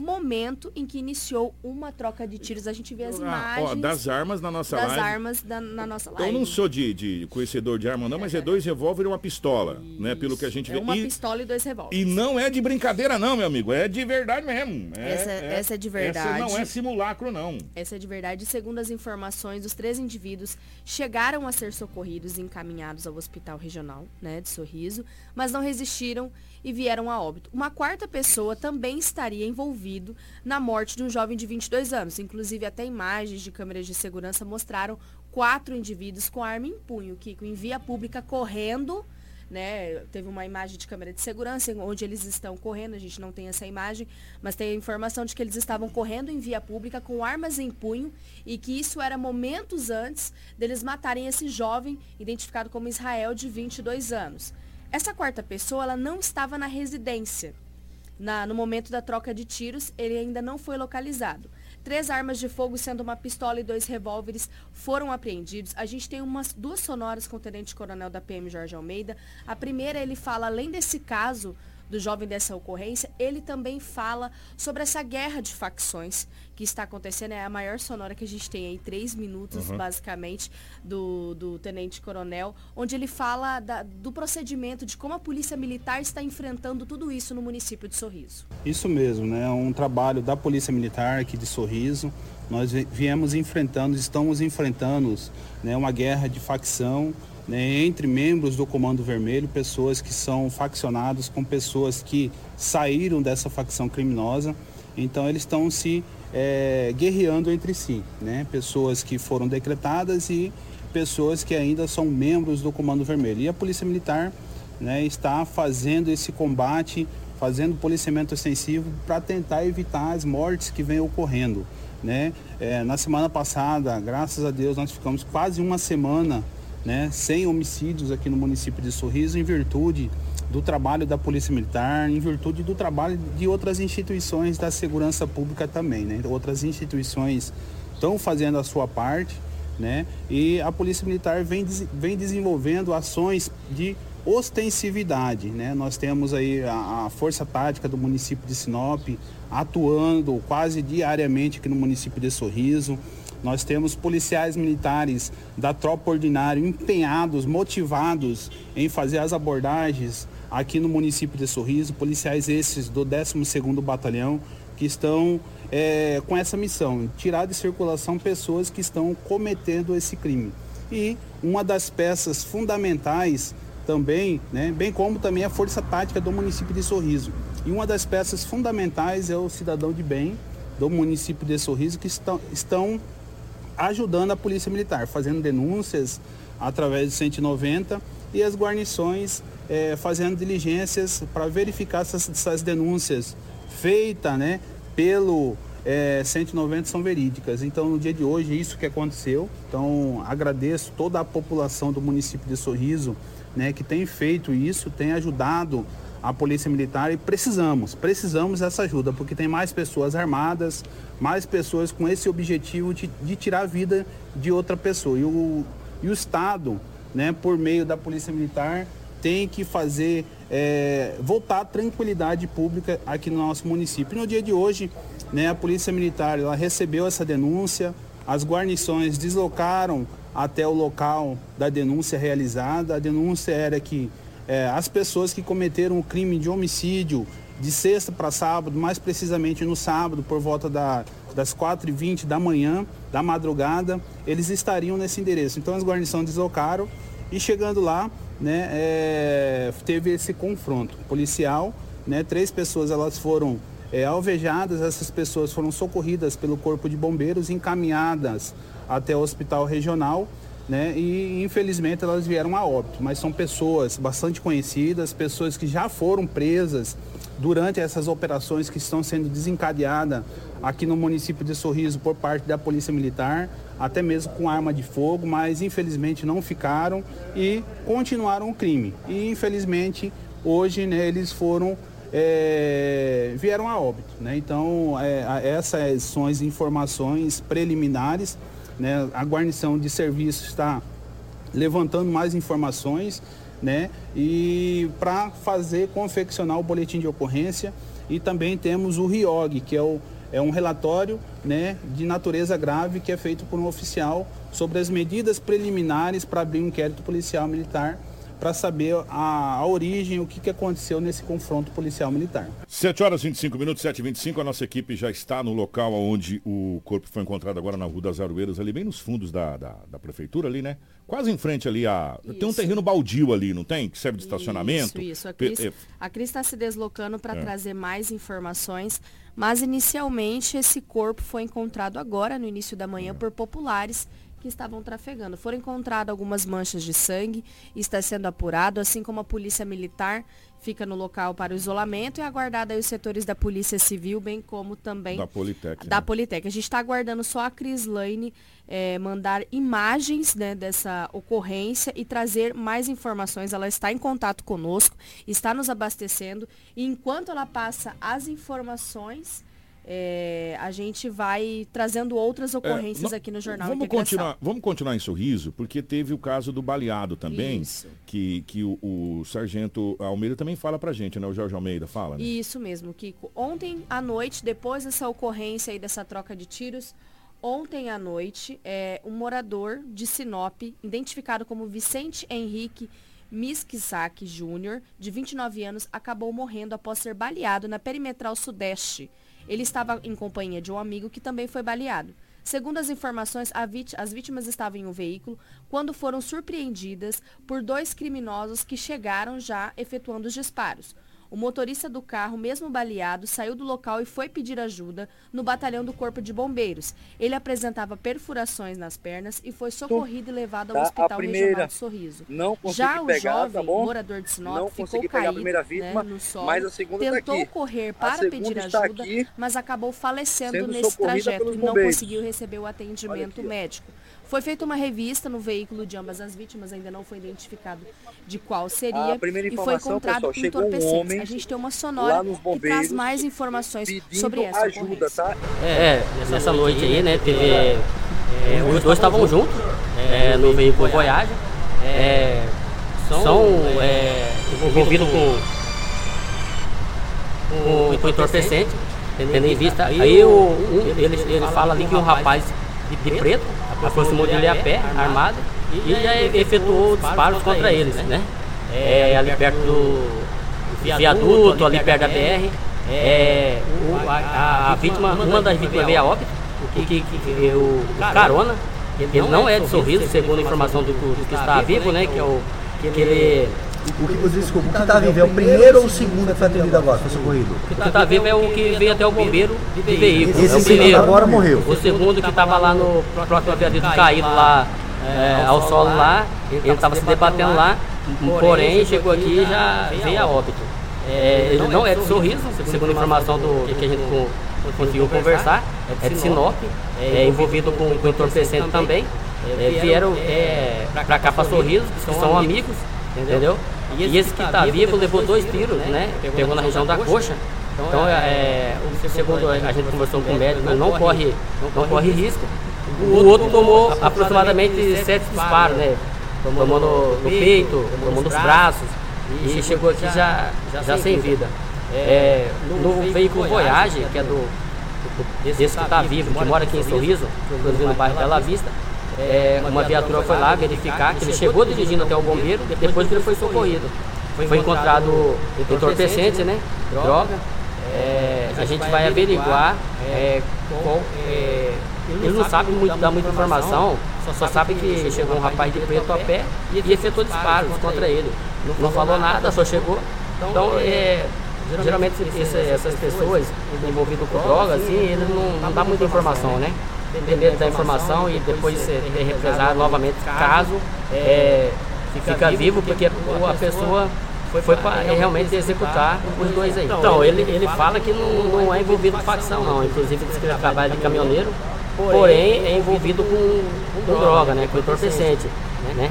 momento em que iniciou uma troca de tiros. A gente vê as Ah, imagens ó, das armas na nossa das live. armas da- na nossa live. Eu não sou de, de conhecedor de arma, não, mas é dois revólver e uma pistola, né? Pelo que a gente É vê. uma E, pistola e dois revólveres. e não é de brincadeira, não, meu amigo. É de verdade mesmo. É- Essa- essa é de verdade. Essa não é simulacro, não. Essa é de verdade. Segundo as informações, os três indivíduos chegaram a ser socorridos e encaminhados ao hospital regional né, de Sorriso, mas não resistiram e vieram a óbito. Uma quarta pessoa também estaria envolvido na morte de um jovem de 22 anos. Inclusive, até imagens de câmeras de segurança mostraram quatro indivíduos com arma em punho, Kiko, em via pública, correndo né? Teve uma imagem de câmera de segurança onde eles estão correndo, a gente não tem essa imagem, mas tem a informação de que eles estavam correndo em via pública com armas em punho e que isso era momentos antes deles matarem esse jovem identificado como Israel de 22 anos. Essa quarta pessoa, ela não estava na residência. Na- no momento da troca de tiros, ele ainda não foi localizado. Três armas de fogo, sendo uma pistola e dois revólveres, foram apreendidos. A gente tem umas duas sonoras com o tenente-coronel da PM Jorge Almeida. A primeira, ele fala, além desse caso do jovem dessa ocorrência, ele também fala sobre essa guerra de facções que está acontecendo. É a maior sonora que a gente tem aí, três minutos, Uhum. basicamente, do, do tenente-coronel, onde ele fala da- do procedimento, de como a polícia militar está enfrentando tudo isso no município de Sorriso. Isso mesmo, né? É um trabalho da Polícia Militar aqui de Sorriso. Nós vi- viemos enfrentando, estamos enfrentando né, uma guerra de facção né, entre membros do Comando Vermelho, pessoas que são faccionados com pessoas que saíram dessa facção criminosa. Então eles estão se eh, guerreando entre si, né? Pessoas que foram decretadas e pessoas que ainda são membros do Comando Vermelho. E a Polícia Militar né, está fazendo esse combate, fazendo policiamento extensivo para tentar evitar as mortes que vêm ocorrendo. Né? É, na semana passada, graças a Deus, nós ficamos quase uma semana né, sem homicídios aqui no município de Sorriso, em virtude do trabalho da Polícia Militar, em virtude do trabalho de outras instituições da segurança pública também. Né? Outras instituições estão fazendo a sua parte, né? E a Polícia Militar vem, vem desenvolvendo ações de ostensividade, né? Nós temos aí a, a Força Tática do município de Sinop atuando quase diariamente aqui no município de Sorriso. Nós temos policiais militares da tropa ordinária empenhados, motivados em fazer as abordagens aqui no município de Sorriso, policiais esses do 12º Batalhão que estão é, com essa missão, tirar de circulação pessoas que estão cometendo esse crime. E uma das peças fundamentais também, né, bem como também a força tática do município de Sorriso. E uma das peças fundamentais é o cidadão de bem do município de Sorriso que estão, estão ajudando a Polícia Militar, fazendo denúncias através do 190 e as guarnições eh, fazendo diligências para verificar essas, essas denúncias feitas né, pelo eh, 190 são verídicas. Então, no dia de hoje, isso que aconteceu. Então, agradeço toda a população do município de Sorriso né, que tem feito isso, tem ajudado a Polícia Militar e precisamos, precisamos dessa ajuda, porque tem mais pessoas armadas, mais pessoas com esse objetivo de, de tirar a vida de outra pessoa. E o, e o Estado, né, por meio da Polícia Militar, tem que fazer é, voltar a tranquilidade pública aqui no nosso município. E no dia de hoje, né, a Polícia Militar ela recebeu essa denúncia, as guarnições deslocaram até o local da denúncia realizada. A denúncia era que é, as pessoas que cometeram o crime de homicídio de sexta para sábado, mais precisamente no sábado, por volta da, das 4h20 da manhã, da madrugada, eles estariam nesse endereço. Então as guarnições deslocaram e chegando lá, né, é, teve esse confronto policial, né, três pessoas elas foram é, alvejadas, essas pessoas foram socorridas pelo Corpo de Bombeiros, encaminhadas até o hospital regional, né? E infelizmente elas vieram a óbito, mas são pessoas bastante conhecidas, pessoas que já foram presas durante essas operações que estão sendo desencadeadas aqui no município de Sorriso por parte da Polícia Militar, até mesmo com arma de fogo, mas infelizmente não ficaram e continuaram o crime. E infelizmente hoje né, eles foram é, vieram a óbito. Né? Então, é, essas são as informações preliminares. Né? A guarnição de serviço está levantando mais informações né? e para fazer confeccionar o boletim de ocorrência. E também temos o RIOG, que é, o, é um relatório né, de natureza grave que é feito por um oficial sobre as medidas preliminares para abrir um inquérito policial militar para saber a, a origem, o que, que aconteceu nesse confronto policial militar. 7 horas e 25 minutos, 7 e 25 a nossa equipe já está no local onde o corpo foi encontrado agora na Rua das Aroeiras, ali bem nos fundos da, da, da prefeitura ali, né? Quase em frente ali a... Tem um Isso. terreno baldio ali, não tem? Que serve de estacionamento. Isso, isso. A Pe- Cris a Cris está se deslocando para É. trazer mais informações, mas inicialmente esse corpo foi encontrado agora, no início da É. manhã, por populares que estavam trafegando. Foram encontradas algumas manchas de sangue, está sendo apurado, assim como a polícia militar fica no local para o isolamento e aguardado aí os setores da polícia civil, bem como também Da Politec. da né? Politec. A gente está aguardando só a Cris Lane eh, mandar imagens né, dessa ocorrência e trazer mais informações. Ela está em contato conosco, está nos abastecendo. E enquanto ela passa as informações, eh, a gente vai trazendo outras ocorrências É, aqui no Jornal Vamos continuar, vamos continuar em Sorriso, porque teve o caso do baleado também, Isso. que, que o, o sargento Almeida também fala pra gente, né? O Jorge Almeida fala, né? Isso mesmo, Kiko. Ontem à noite, depois dessa ocorrência aí, dessa troca de tiros, ontem à noite, é, um morador de Sinop, identificado como Vicente Henrique Miskisaki Júnior, de 29 anos, acabou morrendo após ser baleado na perimetral sudeste. Ele estava em companhia de um amigo que também foi baleado. Segundo as informações, as vítimas estavam em um veículo quando foram surpreendidas por dois criminosos que chegaram já efetuando os disparos. O motorista do carro, mesmo baleado, saiu do local e foi pedir ajuda no batalhão do Corpo de Bombeiros. Ele apresentava perfurações nas pernas e foi socorrido e levado ao Tá, Hospital primeira, Regional de Sorriso. não Já o pegar, jovem, tá morador de Sinop, Não ficou caído primeira vítima, né, no solo, mas a segunda tá tentou aqui. correr para pedir ajuda, aqui, mas acabou falecendo nesse trajeto e não conseguiu receber o atendimento médico. Foi feita uma revista no veículo de ambas as vítimas, ainda não foi identificado de qual seria. A primeira e foi informação, encontrado pessoal, um entorpecentes. homem a gente tem uma lá sonora que traz mais informações sobre essa ajuda, ocorrência. tá? É, nessa noite aí, né, teve. é, os dois estavam juntos é, no veículo Voyage. É, são é, envolvidos com, com, com entorpecente, tendo em vista. Aí o, um, ele, ele fala ali que um rapaz de, de preto aproximou dele a pé, armado, e já efetuou disparos contra eles, né? É, ali perto do viaduto, ali perto da BR. É, o- a, a vítima, uma das vítimas veio a óbito, que, que, que o, o carona, ele não é de sorriso, segundo a informação do, do que está vivo, né? Que é o que ele. O que você desculpa, o que está vivo é o primeiro ou o segundo que foi atendido agora, foi socorrido? O que está vivo é o que veio até o bombeiro de veículo. Esse é o segundo primeiro. agora morreu. O segundo que estava lá no próximo viaduto caído lá é, ao solo lá, ele estava se debatendo lá, porém chegou aqui e já veio a óbito. É, ele não é de sorriso, segundo a informação do que a gente con- conseguiu conversar, é de Sinop, é envolvido com, com entorpecente também. É, vieram é, para cá para sorriso, que são amigos, entendeu? E esse que está vivo levou dois tiros, né? Pegou na região da coxa. Então, é, o- segundo a gente conversou com o médico, ele não corre, não corre risco. O outro tomou aproximadamente sete disparos, né? Tomou no, no peito, tomou nos braços e chegou aqui já, já sem vida. É, no veículo Voyage, que é do, do- desse que está vivo, que mora aqui em Sorriso, inclusive no bairro Bela Vista, é, uma viatura foi lá verificar que ele chegou dirigindo até o bombeiro depois que ele foi socorrido. Foi encontrado entorpecente, né? Droga. É, a gente vai averiguar é, qual, é, ele não sabe muito, dar muita informação, só, sabe que chegou um rapaz de preto a pé e efetuou disparos contra ele. Não, falou nada, só chegou. Então, é, Geralmente esse- essas pessoas envolvidas com droga, assim, eles não, não dá muita informação, né? Medo da informação e depois ser represado novamente caso é, fica vivo, porque a pessoa foi para realmente executar os dois aí. Então, ele, ele fala que não, não é envolvido com facção, não. Inclusive, diz que ele trabalha de caminhoneiro, porém é envolvido com, com droga, né? Com entorpecente, né?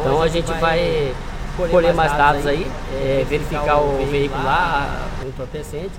Então, a gente vai colher mais dados aí, é, verificar o veículo lá, o entorpecente,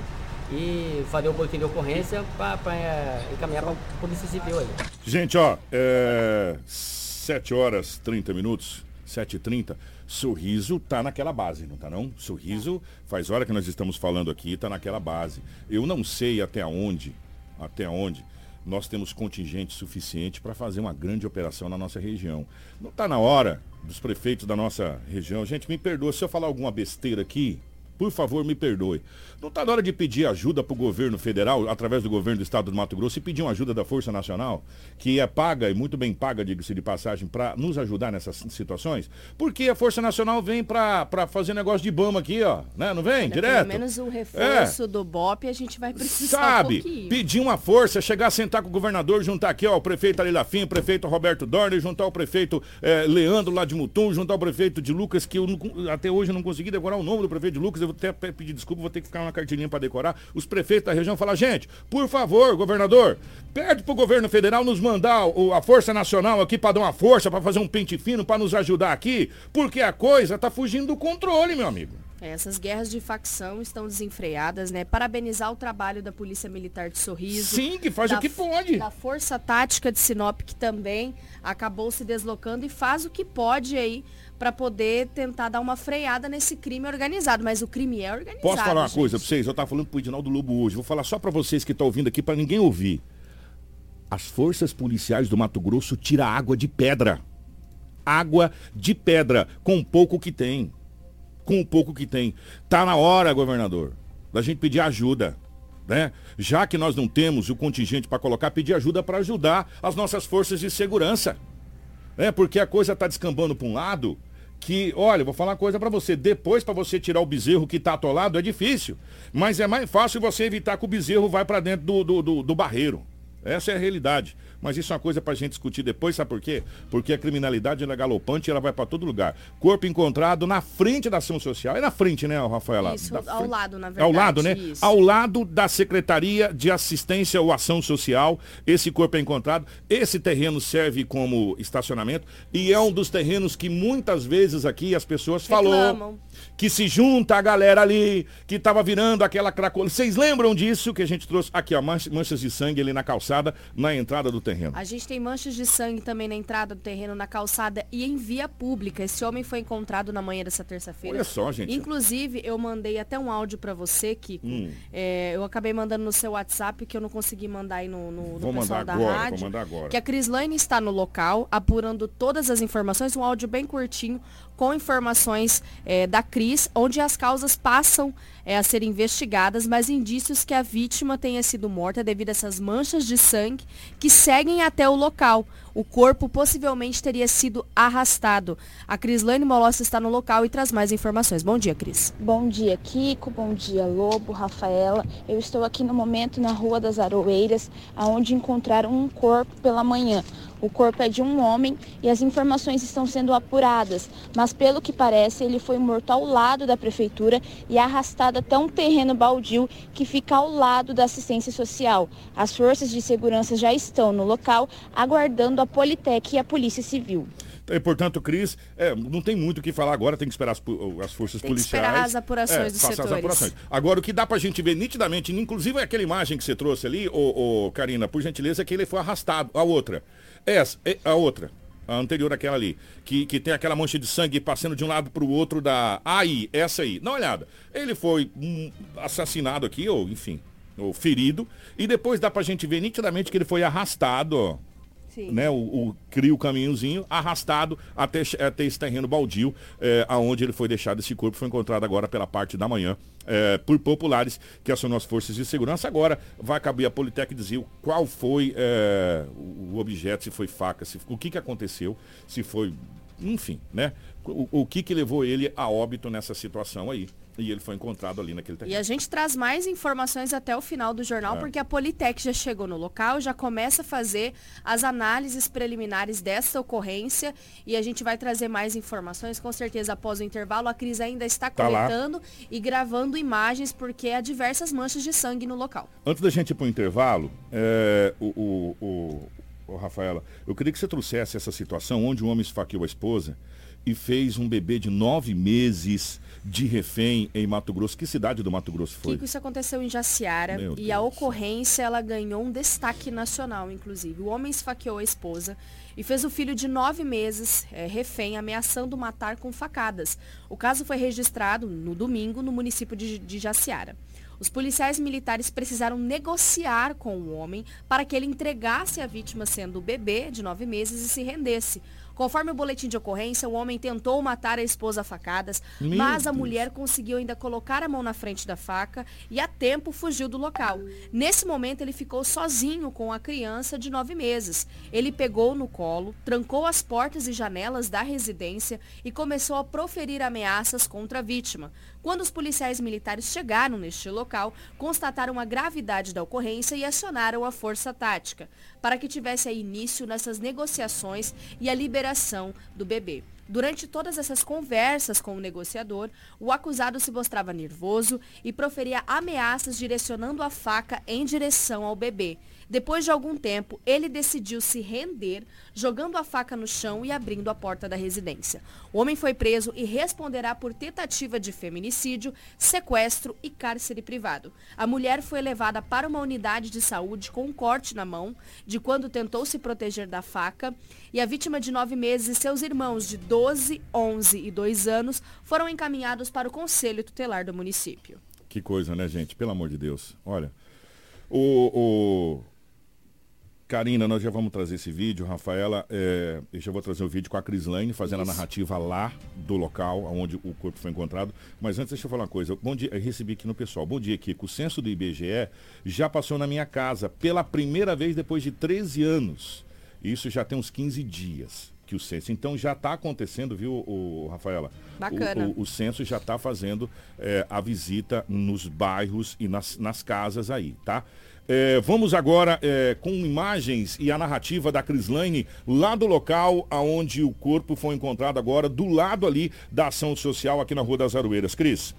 e fazer o boletim de ocorrência para encaminhar para a Polícia Civil aí. Gente, ó, é 7 horas 30 minutos, 7 e 30 Sorriso tá naquela base, não tá não? Sorriso, faz hora que nós estamos falando aqui, tá naquela base. Eu não sei até onde, até onde nós temos contingente suficiente para fazer uma grande operação na nossa região. Não tá na hora dos prefeitos da nossa região. Gente, me perdoa se eu falar alguma besteira aqui. Por favor, me perdoe. Não está na hora de pedir ajuda para o governo federal, através do governo do estado do Mato Grosso, e pedir uma ajuda da Força Nacional, que é paga e muito bem paga, diga-se de passagem, para nos ajudar nessas situações? Porque a Força Nacional vem para fazer negócio de bama aqui, ó. Né? Não vem? Olha, Direto? Pelo menos o reforço do BOP a gente vai precisar Sabe, um pedir uma força, chegar a sentar com o governador, juntar aqui, ó, o prefeito Ali Lafim, o prefeito Roberto Dorner, juntar o prefeito eh, Leandro lá de Mutum, juntar o prefeito de Lucas, que eu não- até hoje eu não consegui decorar o nome do prefeito de Lucas, eu vou até pe- pedir desculpa, vou ter que ficar uma cartilinha para decorar. Os prefeitos da região falar, gente, por favor, governador, pede pro governo federal nos mandar o- a Força Nacional aqui para dar uma força, para fazer um pente fino, para nos ajudar aqui, porque a coisa tá fugindo do controle, meu amigo. É, Essas guerras de facção estão desenfreadas, né? Parabenizar o trabalho da Polícia Militar de Sorriso. Sim, que faz o da que f- pode. Da Força Tática de Sinop, que também acabou se deslocando e faz o que pode aí para poder tentar dar uma freada nesse crime organizado. Mas o crime é organizado. Posso falar uma gente. coisa pra vocês? Eu tava falando pro Edinaldo Lobo hoje. Vou falar só pra vocês que estão ouvindo aqui, pra ninguém ouvir. As forças policiais do Mato Grosso tiram água de pedra. Água de pedra, com o pouco que tem. Com o pouco que tem. Tá na hora, governador, da gente pedir ajuda. Né? Já que nós não temos o contingente para colocar, pedir ajuda para ajudar as nossas forças de segurança. É, porque a coisa tá descambando para um lado que, olha, vou falar uma coisa para você, depois para você tirar o bezerro que tá atolado é difícil, mas é mais fácil você evitar que o bezerro vai para dentro do, do, do, do barreiro. Essa é a realidade. Mas isso é uma coisa para a gente discutir depois, sabe por quê? Porque a criminalidade ela é galopante e ela vai para todo lugar. Corpo encontrado na frente da ação social. É na frente, né, Rafaela? Isso, Da ao frente. lado, na É verdade. ao lado, né? isso. Ao lado da Secretaria de Assistência ou Ação Social, esse corpo é encontrado. Esse terreno serve como estacionamento e é um dos terrenos que muitas vezes aqui as pessoas falou Reclamam. que se junta a galera ali, que tava virando aquela cracola. Vocês lembram disso que a gente trouxe aqui, ó, manch- manchas de sangue ali na calçada, na entrada do terreno. A gente tem manchas de sangue também na entrada do terreno, na calçada e em via pública. Esse homem foi encontrado na manhã dessa terça-feira. Olha só, gente. Inclusive, eu mandei até um áudio pra você, Kiko. Hum. É, eu acabei mandando no seu WhatsApp, que eu não consegui mandar aí no, no, no Vou pessoal da agora, rádio. vou mandar agora. Que a Crislaine está no local, apurando todas as informações. Um áudio bem curtinho, com informações é, da Cris, onde as causas passam é, a ser investigadas, mas indícios que a vítima tenha sido morta devido a essas manchas de sangue que seguem até o local. O corpo possivelmente teria sido arrastado. A Crislane Molossi está no local e traz mais informações. Bom dia, Cris. Bom dia, Kiko. Bom dia, Lobo, Rafaela. Eu estou aqui no momento na Rua das Aroeiras, onde encontraram um corpo pela manhã. O corpo é de um homem e as informações estão sendo apuradas, mas pelo que parece, ele foi morto ao lado da prefeitura e arrastado até um terreno baldio que fica ao lado da assistência social. As forças de segurança já estão no local, aguardando a Politec e a Polícia Civil. E, portanto, Cris, é, não tem muito o que falar agora, tem que esperar as, as forças Tem que policiais. esperar as apurações é, dos passar as setores. apurações. Agora, o que dá pra gente ver nitidamente, inclusive aquela imagem que você trouxe ali, ô, ô, Karina, por gentileza, é que ele foi arrastado. A outra. Essa, a outra. A anterior àquela ali. Que, que tem aquela mancha de sangue passando de um lado pro outro da. Aí, essa aí. Dá uma olhada. Ele foi hum, assassinado aqui, ou enfim, ou ferido. E depois dá pra gente ver nitidamente que ele foi arrastado, ó né, o, o cria o caminhozinho arrastado até, até esse terreno baldio, é, aonde ele foi deixado. Esse corpo foi encontrado agora pela parte da manhã é, por populares que acionou as forças de segurança. Agora vai caber a Politec dizer qual foi é, o objeto, se foi faca, se, o que, que aconteceu, se foi, enfim, né? O, o que, que levou ele a óbito nessa situação aí. E ele foi encontrado ali naquele terreno. E a gente traz mais informações até o final do jornal, É. porque a Politec já chegou no local, já começa a fazer as análises preliminares dessa ocorrência e a gente vai trazer mais informações, com certeza após o intervalo. A Cris ainda está Tá lá. coletando e gravando imagens, porque há diversas manchas de sangue no local. Antes da gente ir para o intervalo, é, o, o, o- o Rafaela, eu queria que você trouxesse essa situação onde um homem esfaqueou a esposa e fez um bebê de nove meses de refém em Mato Grosso. Que cidade do Mato Grosso foi? Kiko, isso aconteceu em Jaciara Meu e a ocorrência ela ganhou um destaque nacional, inclusive. O homem esfaqueou a esposa e fez o filho de nove meses eh, refém, ameaçando matar com facadas. O caso foi registrado no domingo no município de, de Jaciara. Os policiais militares precisaram negociar com o homem para que ele entregasse a vítima sendo o bebê de nove meses e se rendesse. Conforme o boletim de ocorrência, o homem tentou matar a esposa a facadas, Meu mas a Deus. mulher conseguiu ainda colocar a mão na frente da faca e a tempo fugiu do local. Nesse momento ele ficou sozinho com a criança de nove meses. Ele pegou no colo, trancou as portas e janelas da residência e começou a proferir ameaças contra a vítima. Quando os policiais militares chegaram neste local, constataram a gravidade da ocorrência e acionaram a força tática para que tivesse início nessas negociações e a liberação do bebê. Durante todas essas conversas com o negociador, o acusado se mostrava nervoso e proferia ameaças direcionando a faca em direção ao bebê. Depois de algum tempo, ele decidiu se render, jogando a faca no chão e abrindo a porta da residência. O homem foi preso e responderá por tentativa de feminicídio, sequestro e cárcere privado. A mulher foi levada para uma unidade de saúde com um corte na mão, de quando tentou se proteger da faca, e a vítima de nove meses e seus irmãos de 12, 11 e 2 anos foram encaminhados para o Conselho Tutelar do município. Que coisa, né, gente? Pelo amor de Deus. Olha, o, o- Karina, nós já vamos trazer esse vídeo. Rafaela, é, eu já vou trazer o vídeo com a Crislane, fazendo a Isso. narrativa lá do local onde o corpo foi encontrado. Mas antes, deixa eu falar uma coisa. Bom dia, recebi aqui no pessoal. Bom dia, Kiko. O censo do IBGE já passou na minha casa pela primeira vez depois de 13 anos. Isso já tem uns 15 dias que o censo. Então já está acontecendo, viu, o, Rafaela? Bacana. O, o- o censo já está fazendo é, a visita nos bairros e nas, nas casas aí, tá? É, vamos agora é, com imagens e a narrativa da Crislane lá do local aonde o corpo foi encontrado agora, do lado ali da ação social aqui na Rua das Aroeiras. Cris.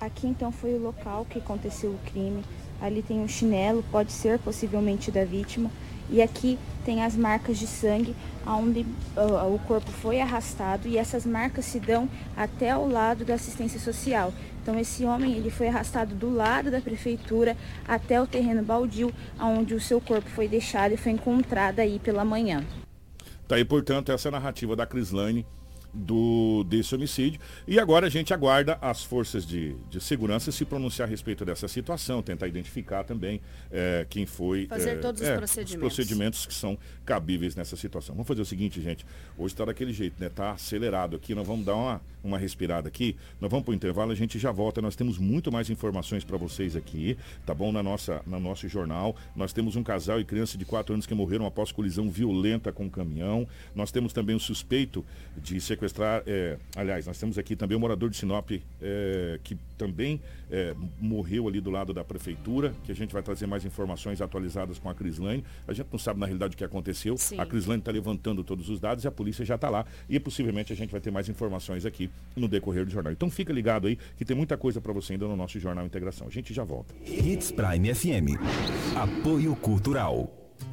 Aqui então foi o local que aconteceu o crime. Ali tem um chinelo, pode ser possivelmente da vítima. E aqui tem as marcas de sangue, onde o corpo foi arrastado. E essas marcas se dão até ao lado da assistência social. Então esse homem ele foi arrastado do lado da prefeitura até o terreno baldio, onde o seu corpo foi deixado e foi encontrado aí pela manhã. Tá aí, portanto, essa é narrativa da Crislane do, desse homicídio. E agora a gente aguarda as forças de, de segurança se pronunciar a respeito dessa situação, tentar identificar também eh, quem foi. Fazer eh, todos os eh, procedimentos. procedimentos que são cabíveis nessa situação. Vamos fazer o seguinte, gente. Hoje está daquele jeito, né? Tá acelerado aqui. Nós vamos dar uma, uma respirada aqui. Nós vamos para o intervalo, a gente já volta. Nós temos muito mais informações para vocês aqui, tá bom? Na nossa, no nosso jornal. Nós temos um casal e criança de 4 anos que morreram após colisão violenta com um caminhão. Nós temos também um suspeito de sequestrar. eh, aliás, nós temos aqui também um morador de Sinop eh, que também eh, morreu ali do lado da prefeitura, que a gente vai trazer mais informações atualizadas com a Crislane. A gente não sabe na realidade o que aconteceu. Sim. A Crislane está levantando todos os dados e a polícia já está lá. E possivelmente a gente vai ter mais informações aqui no decorrer do jornal. Então fica ligado aí que tem muita coisa para você ainda no nosso Jornal Integração. A gente já volta. Hits Prime FM. Apoio Cultural.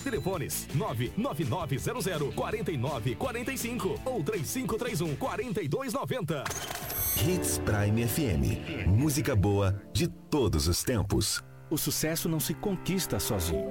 Telefones 99900 4945 ou 3531 4290. Hits Prime FM. Música boa de todos os tempos. O sucesso não se conquista sozinho.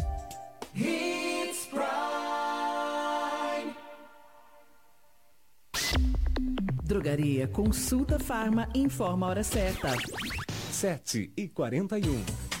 Drogaria Consulta Farma informa a hora certa. 7 e 41.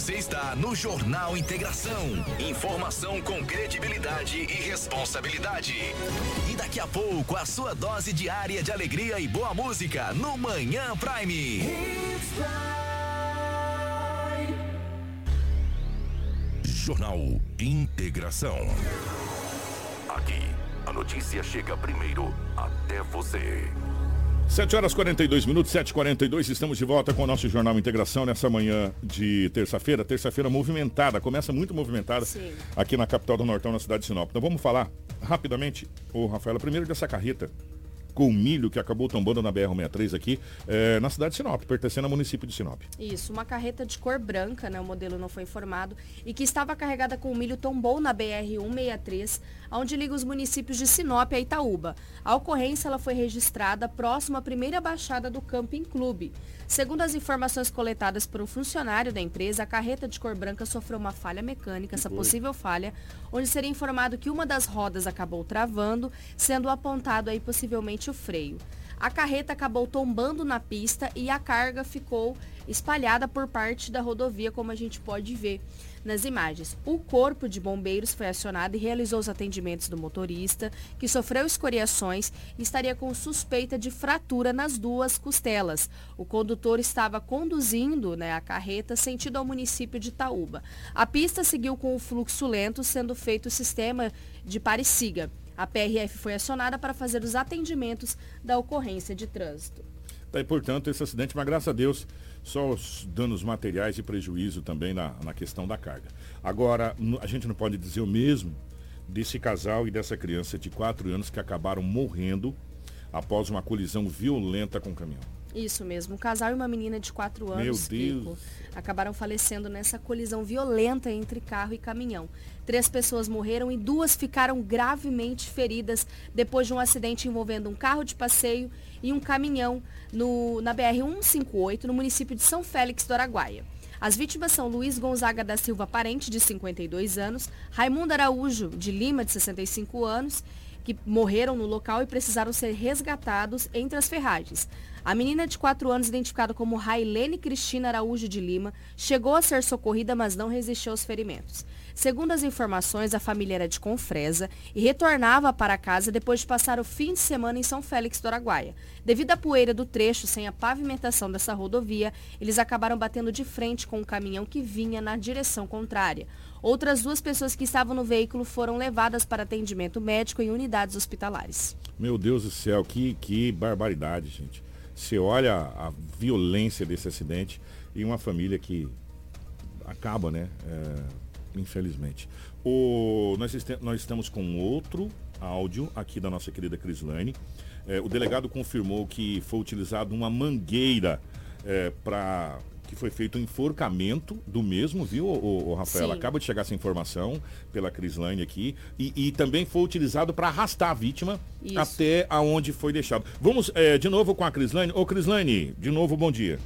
Você está no Jornal Integração. Informação com credibilidade e responsabilidade. E daqui a pouco, a sua dose diária de alegria e boa música no Manhã Prime. Jornal Integração. Aqui, a notícia chega primeiro até você. 7 horas 42 minutos, 7h42, estamos de volta com o nosso Jornal Integração nessa manhã de terça-feira. Terça-feira movimentada, começa muito movimentada Sim. aqui na capital do Nortão, na cidade de Sinop. Então vamos falar rapidamente, ô Rafaela, primeiro dessa carreta com milho que acabou tombando na BR-63 aqui, eh, na cidade de Sinop, pertencendo ao município de Sinop. Isso, uma carreta de cor branca, né? O modelo não foi informado. E que estava carregada com milho tombou na BR-163, onde liga os municípios de Sinop a Itaúba. A ocorrência ela foi registrada próximo à primeira baixada do Camping Clube. Segundo as informações coletadas por um funcionário da empresa, a carreta de cor branca sofreu uma falha mecânica, essa possível falha, onde seria informado que uma das rodas acabou travando, sendo apontado aí possivelmente o freio. A carreta acabou tombando na pista e a carga ficou espalhada por parte da rodovia, como a gente pode ver nas imagens. O corpo de bombeiros foi acionado e realizou os atendimentos do motorista, que sofreu escoriações e estaria com suspeita de fratura nas duas costelas. O condutor estava conduzindo né, a carreta sentido ao município de Itaúba. A pista seguiu com o fluxo lento, sendo feito o sistema de pare-siga. A PRF foi acionada para fazer os atendimentos da ocorrência de trânsito. Tá aí, portanto, esse acidente, mas graças a Deus, só os danos materiais e prejuízo também na, na questão da carga. Agora, a gente não pode dizer o mesmo desse casal e dessa criança de 4 anos que acabaram morrendo após uma colisão violenta com o caminhão. Isso mesmo, um casal e uma menina de 4 anos, Meu Deus. Acabaram falecendo nessa colisão violenta entre carro e caminhão. Três pessoas morreram e duas ficaram gravemente feridas depois de um acidente envolvendo um carro de passeio e um caminhão no, na BR-158, no município de São Félix do Araguaia. As vítimas são Luiz Gonzaga da Silva Parente, de 52 anos, Raimundo Araújo de Lima, de 65 anos, que morreram no local e precisaram ser resgatados entre as ferragens. A menina de 4 anos, identificada como Railene Cristina Araújo de Lima, chegou a ser socorrida, mas não resistiu aos ferimentos. Segundo as informações, a família era de Confresa e retornava para casa depois de passar o fim de semana em São Félix do Araguaia. Devido à poeira do trecho sem a pavimentação dessa rodovia, eles acabaram batendo de frente com um caminhão que vinha na direção contrária. Outras duas pessoas que estavam no veículo foram levadas para atendimento médico em unidades hospitalares. Meu Deus do céu, que, que barbaridade, gente. Você olha a violência desse acidente e uma família que acaba, né? É, infelizmente. O, nós, nós estamos com outro áudio aqui da nossa querida Crislane. É, o delegado confirmou que foi utilizado uma mangueira para que foi feito um enforcamento do mesmo, viu, o, Rafael? Sim. Acaba de chegar essa informação pela Crislane aqui. E, e também foi utilizado para arrastar a vítima Isso. até aonde foi deixado. Vamos é, de novo com a Crislane. Ô, Crislane, de novo, bom dia.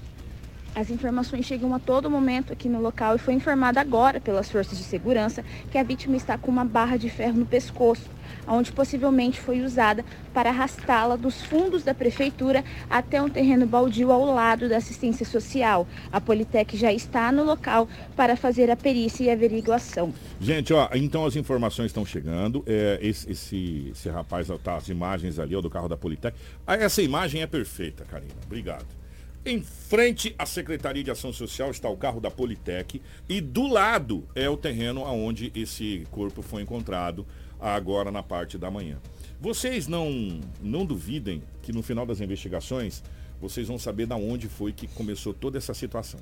As informações chegam a todo momento aqui no local e foi informado agora pelas forças de segurança que a vítima está com uma barra de ferro no pescoço, onde possivelmente foi usada para arrastá-la dos fundos da prefeitura até um terreno baldio ao lado da assistência social. A Politec já está no local para fazer a perícia e averiguação. Gente, ó, então as informações estão chegando. É, esse, esse, esse rapaz, tá, as imagens ali, ó, do carro da Politec. Ah, essa imagem é perfeita, Karina. Obrigado. Em frente à Secretaria de Ação Social está o carro da Politec e do lado é o terreno onde esse corpo foi encontrado agora na parte da manhã. Vocês não, não duvidem que no final das investigações vocês vão saber da onde foi que começou toda essa situação.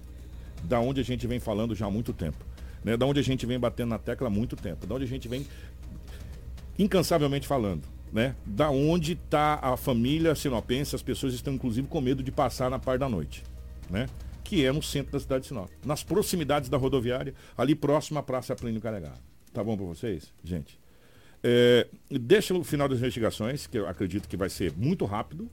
Da onde a gente vem falando já há muito tempo. Né? Da onde a gente vem batendo na tecla há muito tempo. Da onde a gente vem incansavelmente falando. Né? Da onde está a família sinopense, as pessoas estão inclusive com medo de passar na parte da noite. Né? Que é no centro da cidade de Sinop. Nas proximidades da rodoviária, ali próximo à Praça Plínio Carregado. Tá bom para vocês? Gente. É, deixa o final das investigações, que eu acredito que vai ser muito rápido,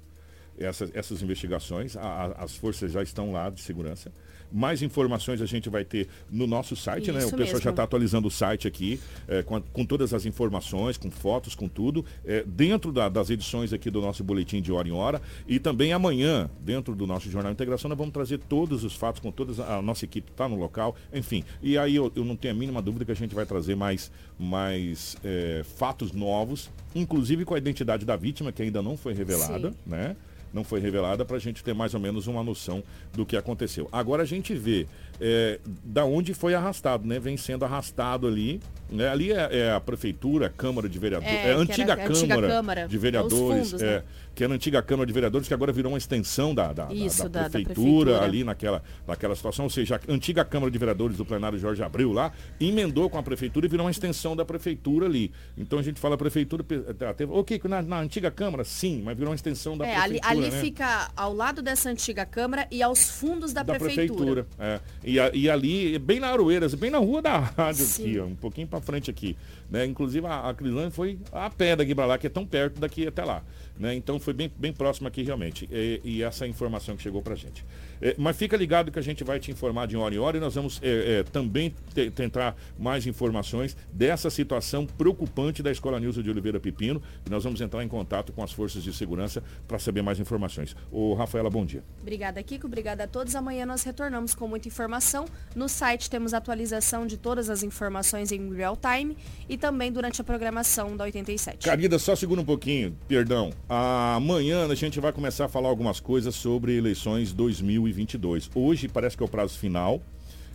essas, essas investigações. A- a- as forças já estão lá de segurança. Mais informações a gente vai ter no nosso site, né? O Isso pessoal já mesmo. está atualizando o site aqui, é, com, a- com todas as informações, com fotos, com tudo, é, dentro da- das edições aqui do nosso boletim de hora em hora. E também amanhã, dentro do nosso Jornal Integração, nós vamos trazer todos os fatos, com toda a nossa equipe está no local, enfim. E aí eu, eu não tenho a mínima dúvida que a gente vai trazer mais, mais é, fatos novos, inclusive com a identidade da vítima, que ainda não foi revelada, Sim. né? Não foi revelada para a gente ter mais ou menos uma noção do que aconteceu. Agora a gente vê é, da onde foi arrastado, né? Vem sendo arrastado ali. Né? Ali é, é a prefeitura, a Câmara de Vereadores, É, é, a antiga, era a antiga Câmara Câmara, de Vereadores, fundos, é, né? que era a antiga Câmara de Vereadores, que agora virou uma extensão da, da, Isso, da da- da prefeitura, prefeitura. ali naquela, naquela situação. Ou seja, a antiga Câmara de Vereadores do plenário Jorge Abreu lá, emendou com a prefeitura e virou uma extensão da prefeitura ali. Então a gente fala prefeitura, pe- até, ok, na, na antiga Câmara, sim, mas virou uma extensão da É, ali, prefeitura. ali né? fica ao lado dessa antiga Câmara e aos fundos da, da prefeitura. prefeitura. E, e ali, bem na Aroeiras, bem na rua da rádio Sim. aqui, ó, um pouquinho para frente aqui. Né? Inclusive a, a Crislane foi a pé daqui para lá, que é tão perto daqui até lá. Né? Então foi bem, bem próximo aqui realmente. E, e essa informação que chegou para gente. É, mas fica ligado que a gente vai te informar de hora em hora e nós vamos é, é, também te- tentar mais informações dessa situação preocupante da Escola Nilson de Oliveira Pepino. E nós vamos entrar em contato com as forças de segurança para saber mais informações. Ô, Rafaela, bom dia. Obrigada, Kiko. Obrigada a todos. Amanhã nós retornamos com muita informação. No site temos atualização de todas as informações em real time e também durante a programação da 87. Carida, só segura um pouquinho, perdão. Amanhã a gente vai começar a falar algumas coisas sobre eleições 2022. Hoje parece que é o prazo final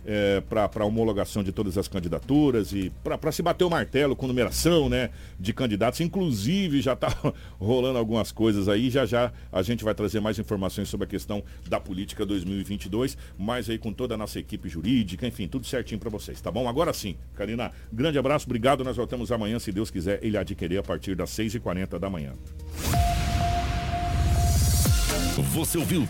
é, para homologação de todas as candidaturas e para se bater o martelo com numeração né, de candidatos. Inclusive já está rolando algumas coisas aí. Já já a gente vai trazer mais informações sobre a questão da política 2022, mas aí com toda a nossa equipe jurídica, enfim, tudo certinho para vocês, tá bom? Agora sim, Karina, grande abraço, obrigado. Nós voltamos amanhã, se Deus quiser, ele adquirir a partir das 6h40 da manhã. Você ouviu